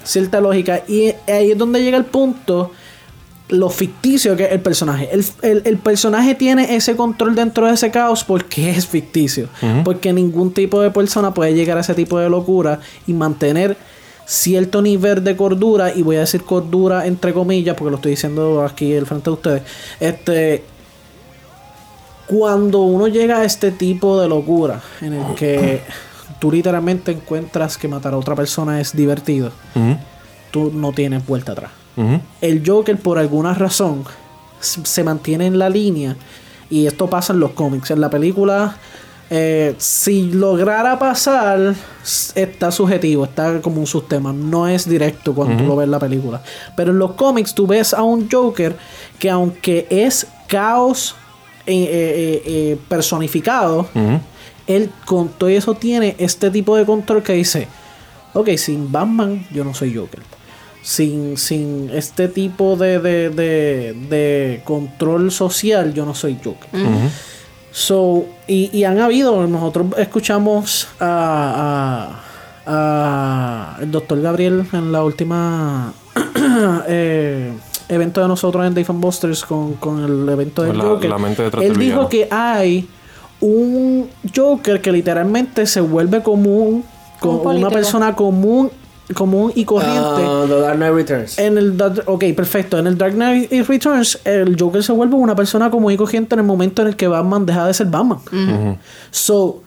Speaker 2: cierta lógica. Y ahí es donde llega el punto, lo ficticio que es el personaje. El, el- el personaje tiene ese control dentro de ese caos porque es ficticio. Porque ningún tipo de persona puede llegar a ese tipo de locura y mantener cierto nivel de cordura. Y voy a decir cordura entre comillas, porque lo estoy diciendo aquí al frente de ustedes. Este. Cuando uno llega a este tipo de locura, en el que tú literalmente encuentras que matar a otra persona es divertido, tú no tienes vuelta atrás. El Joker, por alguna razón, se mantiene en la línea. Y esto pasa en los cómics. En la película, eh, si lograra pasar, está subjetivo, está como un subtema. No es directo cuando tú lo ves en la película. Pero en los cómics, tú ves a un Joker que, aunque es caos eh, eh, eh, personificado,
Speaker 4: Ujú.
Speaker 2: él con todo eso tiene este tipo de control que dice, ok, sin Batman yo no soy Joker. Sin, sin este tipo de, de, de, de control social yo no soy Joker. So, y, y han habido, nosotros escuchamos a, a- a el doctor Gabriel en la última eh, evento de nosotros en Dave and Busters con, con el evento del
Speaker 4: La-
Speaker 2: Joker.
Speaker 4: la mente detrás
Speaker 2: Él dijo que hay un Joker que literalmente se vuelve común con
Speaker 3: Un
Speaker 2: una persona común común y corriente
Speaker 5: Ah, The Dark Knight Returns.
Speaker 2: en el ok, perfecto. En el Dark Knight Returns, el Joker se vuelve una persona común y corriente en el momento en el que Batman deja de ser Batman. So,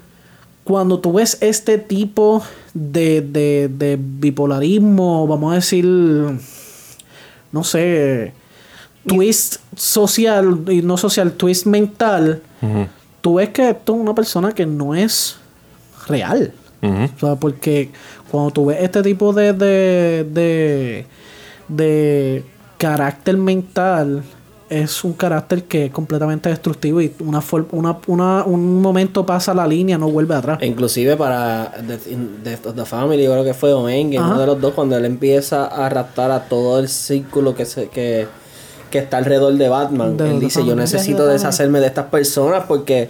Speaker 2: cuando tú ves este tipo de, de, de bipolarismo, vamos a decir, no sé, twist social, y no social, twist mental, tú ves que esto es una persona que no es real.
Speaker 4: ujú.
Speaker 2: O sea, porque cuando tú ves este tipo de, de, de, de carácter mental, es un carácter que es completamente destructivo y una, una, una- un momento pasa la línea, no vuelve atrás.
Speaker 5: Inclusive para Death, of the Family, yo creo que fue
Speaker 2: Ajá.
Speaker 5: uno de los dos, cuando él empieza a raptar a todo el círculo que se, que, que está alrededor de Batman.
Speaker 2: De
Speaker 5: él dice, yo necesito deshacerme de estas personas porque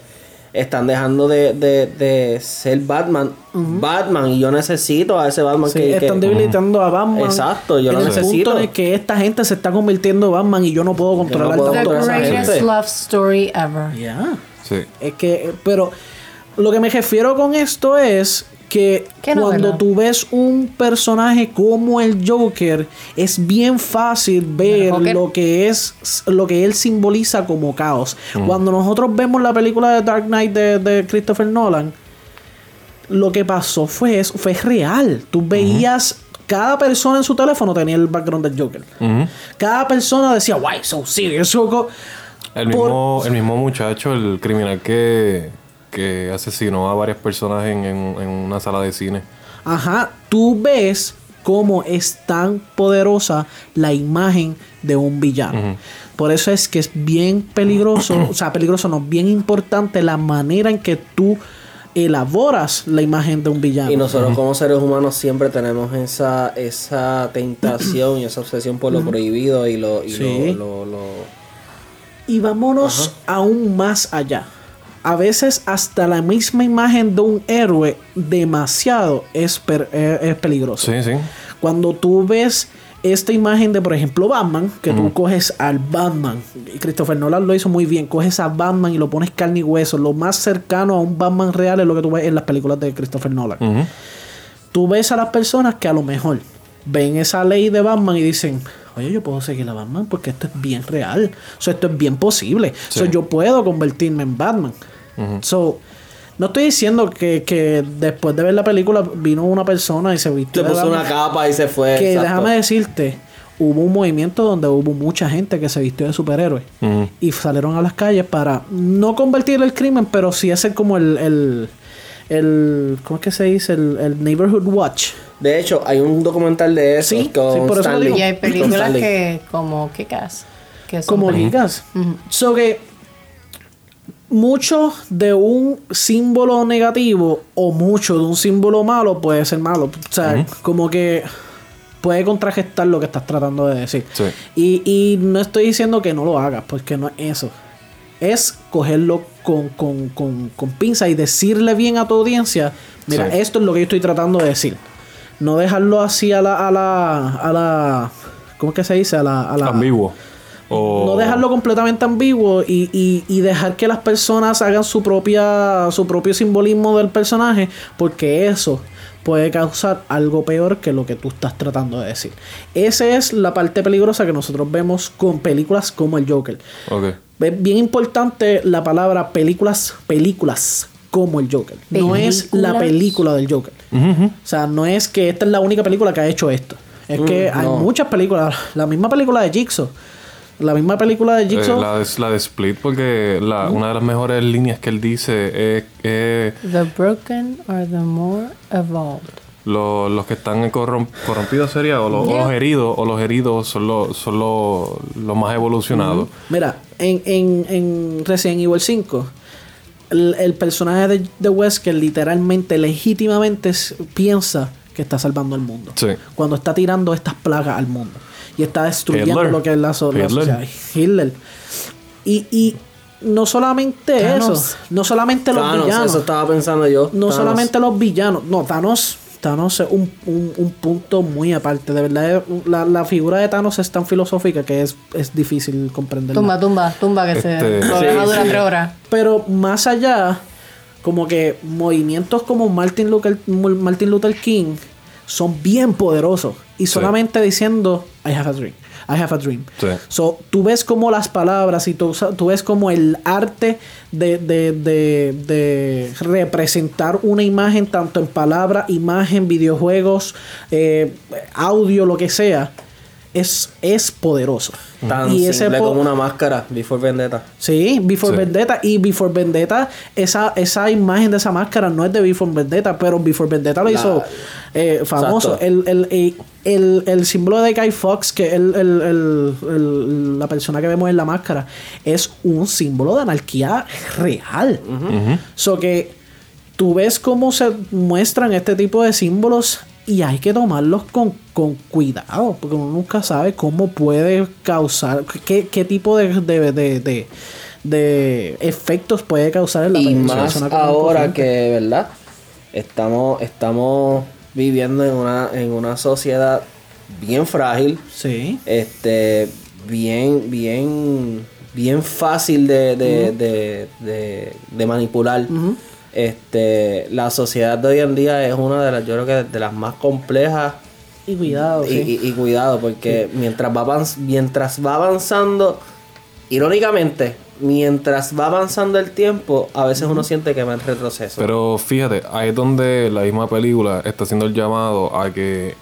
Speaker 5: están dejando de, de, de ser Batman. Batman, y yo necesito a ese Batman
Speaker 2: Sí,
Speaker 5: que, que-
Speaker 2: están debilitando a Batman.
Speaker 5: Exacto, yo
Speaker 2: en
Speaker 5: lo
Speaker 2: el
Speaker 5: necesito.
Speaker 2: punto en el que esta gente se está convirtiendo en Batman y yo no puedo controlar
Speaker 5: puedo
Speaker 3: The
Speaker 2: tanto a esa gente.
Speaker 3: love story ever.
Speaker 2: Ya.
Speaker 4: Sí.
Speaker 2: Es que, pero lo que me refiero con esto es que
Speaker 3: ¿Qué no,
Speaker 2: cuando tú ves un personaje como el Joker, es bien fácil ver lo que es lo que él simboliza como caos. Cuando nosotros vemos la película de Dark Knight de, de Christopher Nolan, lo que pasó fue eso, fue real. Tú veías cada persona en su teléfono tenía el background del Joker. Cada persona decía, "Why so serious?" Joker?"
Speaker 4: El
Speaker 2: Por-
Speaker 4: mismo, el mismo muchacho, el criminal que, que asesinó a varias personas en, en- en una sala de cine.
Speaker 2: Ajá, tú ves cómo es tan poderosa la imagen de un villano. Por eso es que es bien peligroso, o sea, peligroso no, bien importante la manera en que tú elaboras la imagen de un villano.
Speaker 5: Y nosotros como seres humanos siempre tenemos esa, esa tentación y esa obsesión por lo prohibido y lo... Y
Speaker 2: Sí.
Speaker 5: lo, lo- lo-
Speaker 2: Y vámonos aún más allá. A veces hasta la misma imagen de un héroe demasiado es, per- eh, es peligroso.
Speaker 4: Sí, sí.
Speaker 2: Cuando tú ves esta imagen de, por ejemplo, Batman, que tú coges al Batman, y Christopher Nolan lo hizo muy bien, coges a Batman y lo pones carne y hueso, lo más cercano a un Batman real es lo que tú ves en las películas de Christopher Nolan.
Speaker 4: Ujú.
Speaker 2: Tú ves a las personas que a lo mejor ven esa ley de Batman y dicen, oye, yo puedo seguir a Batman porque esto es bien real, so, esto es bien posible, so, yo puedo convertirme en Batman. So, no estoy diciendo que, que después de ver la película vino una persona y se vistió
Speaker 5: Se
Speaker 2: de
Speaker 5: puso una capa y se fue.
Speaker 2: Que
Speaker 5: exacto.
Speaker 2: déjame decirte, hubo un movimiento donde hubo mucha gente que se vistió de superhéroe y salieron a las calles para no convertir el crimen, pero sí hacer como el, el, el ¿cómo es que se dice? El, el Neighborhood Watch.
Speaker 5: De hecho, hay un documental de eso
Speaker 2: Sí,
Speaker 5: con
Speaker 2: sí, por eso lo
Speaker 5: Stanley.
Speaker 2: digo.
Speaker 3: Y hay películas que como son
Speaker 2: Como
Speaker 3: películas-
Speaker 2: ligas. So que mucho de un símbolo negativo o mucho de un símbolo malo puede ser malo. O sea, como que puede contragestar lo que estás tratando de decir.
Speaker 4: Sí.
Speaker 2: Y, y no estoy diciendo que no lo hagas, porque no es eso. Es cogerlo con, con, con, con pinza y decirle bien a tu audiencia, mira,
Speaker 4: Sí.
Speaker 2: esto es lo que yo estoy tratando de decir. No dejarlo así a la, a la, a la, ¿cómo es que se dice? A la, a la
Speaker 4: Ambiguo. O...
Speaker 2: no dejarlo completamente ambiguo y, y- y dejar que las personas hagan su propia su propio simbolismo del personaje porque eso puede causar algo peor que lo que tú estás tratando de decir. Esa es la parte peligrosa que nosotros vemos con películas como el Joker.
Speaker 4: Ok.
Speaker 2: Es bien importante la palabra películas, películas como el Joker. No es la película del Joker. O sea, no es que esta es la única película que ha hecho esto. Es que hay muchas películas. La misma película de Jigsaw. La misma película de
Speaker 4: Eh,
Speaker 2: Jigsaw.
Speaker 4: la, de, la de Split, porque la, una de las mejores líneas que él dice es que
Speaker 3: The broken are the more evolved.
Speaker 4: lo- los que están corrom- corrompidos sería o, los- o
Speaker 3: Yeah.
Speaker 4: los heridos o los heridos son los son los los más evolucionados.
Speaker 2: Mira, en, en, en Resident Evil 5, el, el personaje de, de Wesker literalmente, legítimamente piensa que está salvando al mundo.
Speaker 4: Sí.
Speaker 2: Cuando está tirando estas plagas al mundo. Y está destruyendo
Speaker 4: Hitler.
Speaker 2: lo que es la, so- la
Speaker 4: Hitler.
Speaker 2: sociedad. Hitler. Y, y no solamente
Speaker 3: Thanos.
Speaker 2: eso, no solamente los villanos.
Speaker 5: eso estaba pensando yo.
Speaker 2: No
Speaker 5: Thanos.
Speaker 2: solamente los villanos, no, Thanos, Thanos es un, un- un punto muy aparte. De verdad, la, la figura de Thanos es tan filosófica que es, es difícil comprenderla.
Speaker 3: Tumba, tumba, tumba, que se.
Speaker 4: Este-
Speaker 5: Sí,
Speaker 3: dura
Speaker 5: sí.
Speaker 3: tres horas.
Speaker 2: Pero más allá, como que movimientos como Martin Luther, Martin Luther King son bien poderosos. Y solamente diciendo, I have a dream. I have a dream.
Speaker 4: Sí.
Speaker 2: So, tú ves como las palabras y tú, tú ves como el arte de, de, de, de representar una imagen, tanto en palabra, imagen, videojuegos, eh, audio, lo que sea, es, es poderoso.
Speaker 5: Tan
Speaker 2: Y ese
Speaker 5: simple
Speaker 2: po-
Speaker 5: como una máscara, Before Vendetta.
Speaker 2: Sí, Before
Speaker 4: Sí.
Speaker 2: Vendetta. Y Before Vendetta, esa, esa imagen de esa máscara no es de Before Vendetta, pero Before Vendetta lo
Speaker 5: La-
Speaker 2: hizo eh, famoso. El, el, eh, el, el símbolo de Guy Fox, que es el, el- el- el- la persona que vemos en la máscara, es un símbolo de anarquía real. So que tú ves cómo se muestran este tipo de símbolos y hay que tomarlos con, con cuidado, porque uno nunca sabe cómo puede causar, qué, qué tipo de, de, de, de- de efectos puede causar en la
Speaker 5: y más ahora que, ¿verdad? Estamos, estamos viviendo en una, en una sociedad bien frágil,
Speaker 2: Sí.
Speaker 5: este, bien, bien, bien fácil de, de, de, de- de manipular. Este, la sociedad de hoy en día es una de las, yo creo que de las más complejas
Speaker 2: Y cuidado,
Speaker 5: y,
Speaker 2: sí.
Speaker 5: y- y cuidado, porque mientras va mientras va avanzando, irónicamente, mientras va avanzando el tiempo, a veces uno siente que va en retroceso.
Speaker 4: Pero fíjate, ahí es donde la misma película está haciendo el llamado a que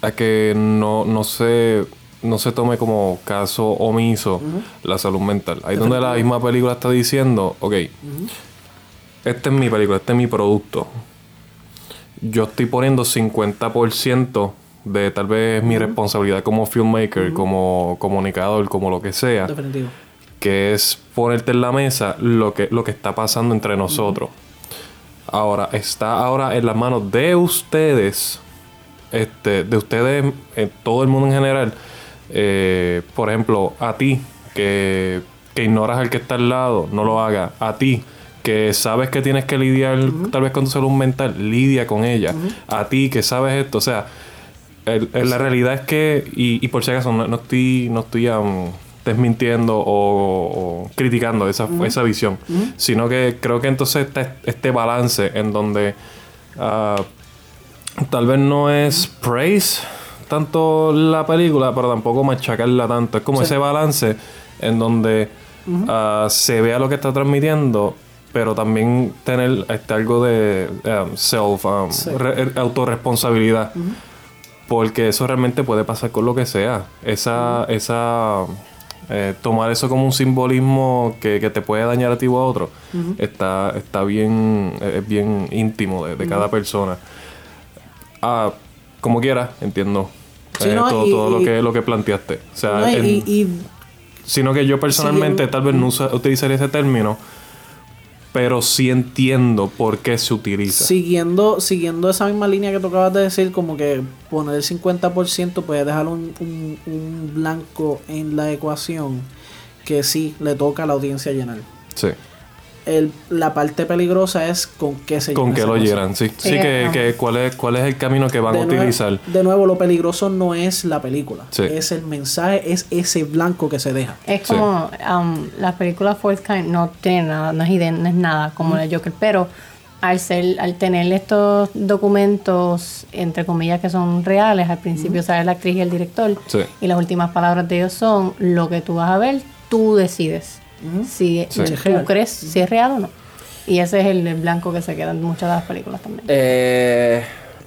Speaker 4: a que no, no se no se tome como caso omiso la salud mental. Ahí es donde la misma película está diciendo, ok, esta es mi película, este es mi producto. Yo estoy poniendo 50% de tal vez mi responsabilidad como filmmaker, como comunicador, como lo que sea
Speaker 2: Definitivo.
Speaker 4: que es ponerte en la mesa lo que, lo que está pasando entre nosotros. Ahora, está ahora en las manos de ustedes, este, de ustedes, eh, todo el mundo en general. Eh, por ejemplo, a ti, que, que ignoras al que está al lado, no lo hagas. A ti, que sabes que tienes que lidiar tal vez con tu salud mental, lidia con ella. A ti, que sabes esto, o sea, el- el- la realidad es que, y, y por si acaso, no, no estoy, no estoy um, desmintiendo o, o criticando esa, esa visión, sino que creo que entonces está este balance en donde ah, tal vez no es praise tanto la película, pero tampoco machacarla tanto. Es como ese balance en donde ah, se vea lo que está transmitiendo, pero también tener este, algo de um, self, um, re- autorresponsabilidad. Porque eso realmente puede pasar con lo que sea. Esa, esa eh, tomar eso como un simbolismo que, que te puede dañar a ti o a otro, está, está bien, eh, es bien íntimo de, de cada persona. Ah, como quiera, entiendo.
Speaker 2: Sí,
Speaker 4: eh,
Speaker 2: no,
Speaker 4: todo,
Speaker 2: y-
Speaker 4: todo lo que lo que planteaste. O sea,
Speaker 2: No, y-
Speaker 4: en-
Speaker 2: y- y
Speaker 4: sino que yo personalmente
Speaker 2: Sí,
Speaker 4: tal vez no utilizaría ese término pero sí entiendo por qué se utiliza.
Speaker 2: Siguiendo, siguiendo esa misma línea que tú acabas de decir, como que poner el 50% puede dejar un, un- un blanco en la ecuación que sí le toca a la audiencia llenar.
Speaker 4: Sí.
Speaker 2: El, la parte peligrosa es con qué se
Speaker 4: Con
Speaker 2: esa
Speaker 4: lo llenan, sí. Sí,
Speaker 3: Sí,
Speaker 4: que, que cuál, es, cuál es el camino que van a
Speaker 2: nuevo-
Speaker 4: utilizar.
Speaker 2: de nuevo, lo peligroso no es la película,
Speaker 4: Sí.
Speaker 2: es el mensaje, es ese blanco que se deja.
Speaker 3: Es
Speaker 4: Sí.
Speaker 3: como um, la película Fourth Kind no tiene nada, no es, ident- no es nada como la Joker, pero al ser, al tener estos documentos entre comillas que son reales, al principio sale la actriz y el director
Speaker 4: Sí.
Speaker 3: y las últimas palabras de ellos son lo que tú vas a ver, tú decides si
Speaker 4: Sí.
Speaker 3: tú crees si es real o no. Y ese es el, el blanco que se queda en muchas de las películas también.
Speaker 5: Eh,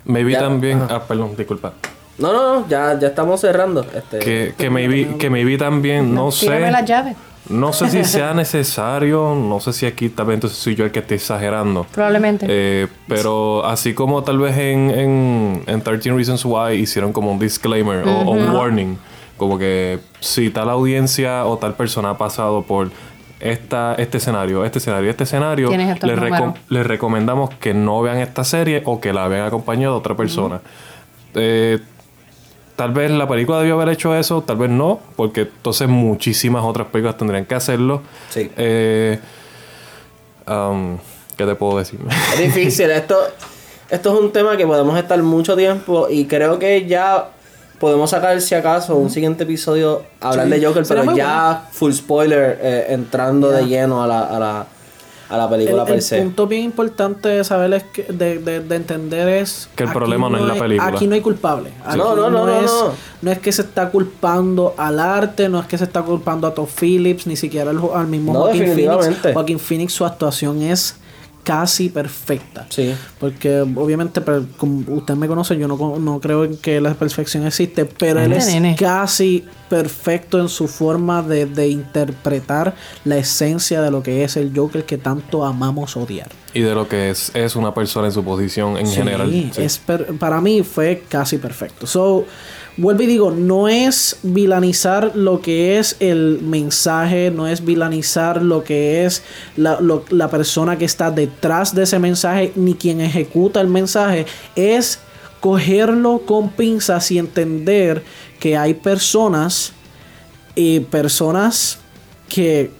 Speaker 4: Maybe
Speaker 5: Ya,
Speaker 4: también.
Speaker 5: ajá.
Speaker 4: Ah, perdón, disculpa.
Speaker 5: no, no, no, ya, ya estamos cerrando. Este,
Speaker 4: Que, que maybe, que maybe también, no
Speaker 3: Tírame
Speaker 4: sé.
Speaker 3: las llaves.
Speaker 4: No sé si sea necesario, no sé si aquí también entonces soy yo el que esté exagerando.
Speaker 3: Probablemente.
Speaker 4: Eh, pero así como tal vez en, en, en 13 Reasons Why hicieron como un disclaimer o, o un warning, como que si tal audiencia o tal persona ha pasado por esta, este escenario, este escenario, este escenario, les, reco-
Speaker 3: números.
Speaker 4: les recomendamos que no vean esta serie o que la vean acompañado de otra persona. Eh, Tal vez la película debió haber hecho eso, tal vez no, porque entonces muchísimas otras películas tendrían que hacerlo.
Speaker 5: Sí.
Speaker 4: Eh, um, ¿Qué te puedo decir?
Speaker 5: Es difícil. Esto, esto es un tema que podemos estar mucho tiempo y creo que ya podemos sacar, si acaso, un siguiente episodio hablar
Speaker 2: Sí.
Speaker 5: de Joker, pero ya full spoiler, eh, entrando de lleno a la, a la, a la película
Speaker 2: el,
Speaker 5: per
Speaker 2: el
Speaker 5: se.
Speaker 2: punto bien importante de saber es que, de, de- de entender es
Speaker 4: Que el
Speaker 2: aquí
Speaker 4: problema no es la
Speaker 2: hay-
Speaker 4: película.
Speaker 2: Aquí no hay culpable. Aquí
Speaker 5: No, no, no, no,
Speaker 2: es,
Speaker 5: no.
Speaker 2: no es que se está culpando al arte, no es que se está culpando a Todd Phillips, ni siquiera al, al mismo
Speaker 5: No,
Speaker 2: Joaquin. Phoenix. Joaquin Phoenix, su actuación es casi perfecta.
Speaker 5: Sí.
Speaker 2: Porque obviamente, pero, como usted me conoce, yo no, no creo en que la perfección existe, pero él es
Speaker 3: nene.
Speaker 2: casi perfecto en su forma de, de interpretar la esencia de lo que es el Joker que tanto amamos odiar.
Speaker 4: y de lo que es, es una persona en su posición en
Speaker 2: Sí,
Speaker 4: general. Sí.
Speaker 2: es per- para mí fue casi perfecto. So, vuelvo y digo, no es vilanizar lo que es el mensaje, no es vilanizar lo que es la, lo- la persona que está detrás de ese mensaje, ni quien ejecuta el mensaje, es cogerlo con pinzas y entender que hay personas y personas que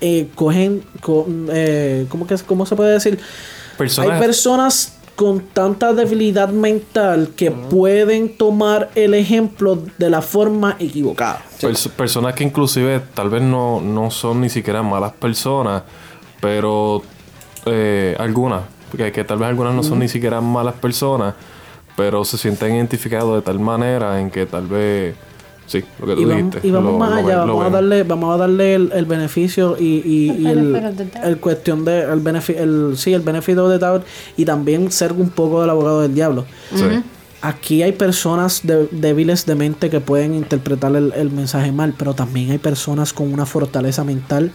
Speaker 2: eh, cogen con, eh, ¿cómo, que, ¿cómo se puede decir?
Speaker 4: Personas-
Speaker 2: Hay personas con tanta debilidad mental que pueden tomar el ejemplo de la forma equivocada.
Speaker 4: Pers- personas que inclusive tal vez no, no son ni siquiera malas personas, pero eh, algunas, que, que tal vez algunas no son ni siquiera malas personas, pero se sienten identificados de tal manera en que tal vez, sí, lo que tú
Speaker 2: Y vamos,
Speaker 4: dijiste.
Speaker 2: y vamos
Speaker 4: lo-
Speaker 2: más allá,
Speaker 4: lo
Speaker 2: vamos a darle, vamos a darle el, el beneficio y, y- y el, cuestión de el benefi- el, sí, el beneficio de doubt y también ser un poco del abogado del diablo.
Speaker 4: Sí.
Speaker 2: Aquí hay personas de- débiles de mente que pueden interpretar el, el mensaje mal, pero también hay personas con una fortaleza mental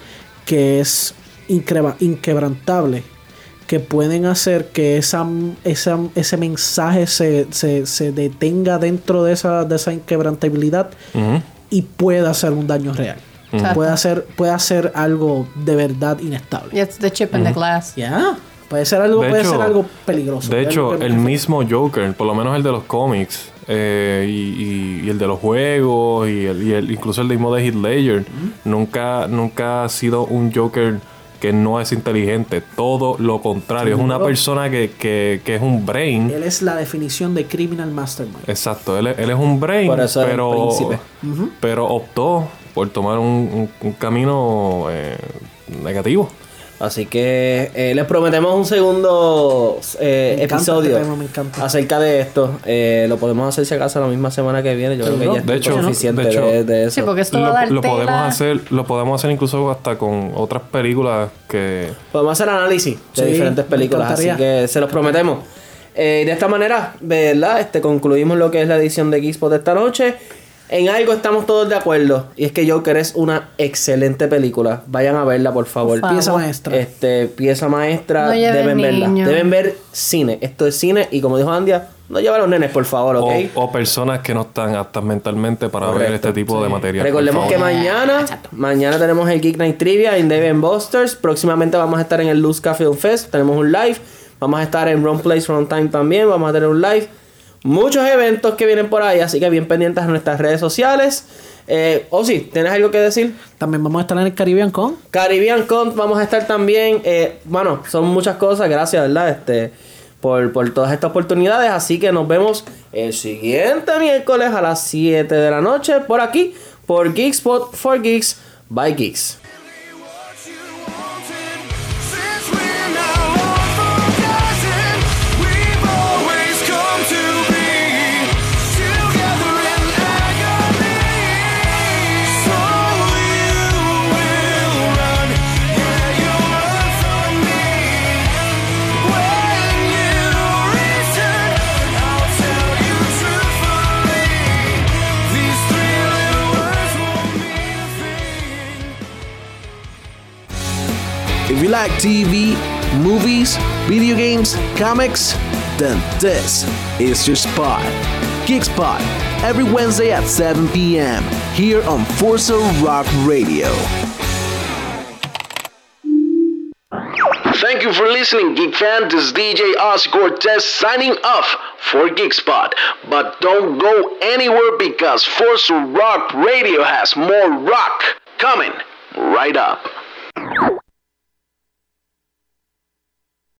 Speaker 2: que es increba- inquebrantable, que pueden hacer que esa, esa- ese mensaje se, se, se detenga dentro de esa, de esa inquebrantabilidad y pueda hacer un daño real. Puede hacer, puede hacer algo de verdad inestable.
Speaker 3: It's the chip in the glass.
Speaker 2: Ya. Puede ser algo,
Speaker 4: De
Speaker 2: puede
Speaker 4: hecho-
Speaker 2: ser algo peligroso.
Speaker 4: De hecho, el mismo Joker, por lo menos el de los cómics, eh, y, y- y el de los juegos, y, el, y el- incluso el mismo de Heath Ledger, nunca, nunca ha sido un Joker que no es inteligente. Todo lo contrario. es una persona que, que- que es un brain.
Speaker 2: Él es la definición de criminal mastermind.
Speaker 4: Exacto, él, es- él es un brain,
Speaker 5: Por eso es el
Speaker 4: pero, pero optó por tomar un, un- un camino eh, negativo.
Speaker 5: Así que eh, les prometemos un segundo eh,
Speaker 2: Me encanta
Speaker 5: episodio
Speaker 2: este tema, me encanta.
Speaker 5: acerca de esto. Eh, lo podemos hacer si acaso la misma semana que viene. Yo creo que ya es
Speaker 4: De hecho,
Speaker 5: suficiente
Speaker 4: de hecho-
Speaker 5: de, de eso.
Speaker 3: Sí, porque esto va a
Speaker 4: Lo,
Speaker 3: dar
Speaker 4: lo podemos
Speaker 3: tela.
Speaker 4: hacer, lo podemos hacer incluso hasta con otras películas que
Speaker 5: Podemos hacer análisis de
Speaker 2: Sí,
Speaker 5: diferentes películas, así que se los prometemos. Eh, de esta manera, ¿verdad? Este, concluimos lo que es la edición de Geekspot de esta noche. En algo estamos todos de acuerdo, y es que Joker es una excelente película. Vayan a verla, por favor.
Speaker 3: Por favor.
Speaker 2: Pieza maestra.
Speaker 5: Este, pieza maestra,
Speaker 3: No
Speaker 5: deben verla. Deben ver cine. Esto es cine, y como dijo Andia, no lleva a los nenes, por favor, ¿ok?
Speaker 4: O, o personas que no están aptas mentalmente para ver
Speaker 5: Correcto,
Speaker 4: este tipo de material.
Speaker 5: Recordemos que mañana, mañana tenemos el Geek Night Trivia en Dave Busters. Próximamente vamos a estar en el Luzca Film Fest. Tenemos un live. Vamos a estar en Run Place Run Time también. Vamos a tener un live. Muchos eventos que vienen por ahí, así que bien pendientes a nuestras redes sociales. Eh, o sí, ¿tienes algo que decir?
Speaker 2: También vamos a estar en el Caribbean Con.
Speaker 5: Caribbean Con vamos a estar también. eh, bueno, son muchas cosas, gracias, ¿verdad? Este, por, por todas estas oportunidades. Así que nos vemos el siguiente miércoles a las 7 de la noche por aquí, por Geekspot for Geeks by Geeks.
Speaker 6: If you like TV, movies, video games, comics, then this is your spot. Geek Spot, every Wednesday at 7 p.m. here on Forza Rock Radio. Thank you for listening, Geek fan. This is DJ Oz Cortez signing off for Geek Spot. But don't go anywhere because Forza Rock Radio has more rock coming right up.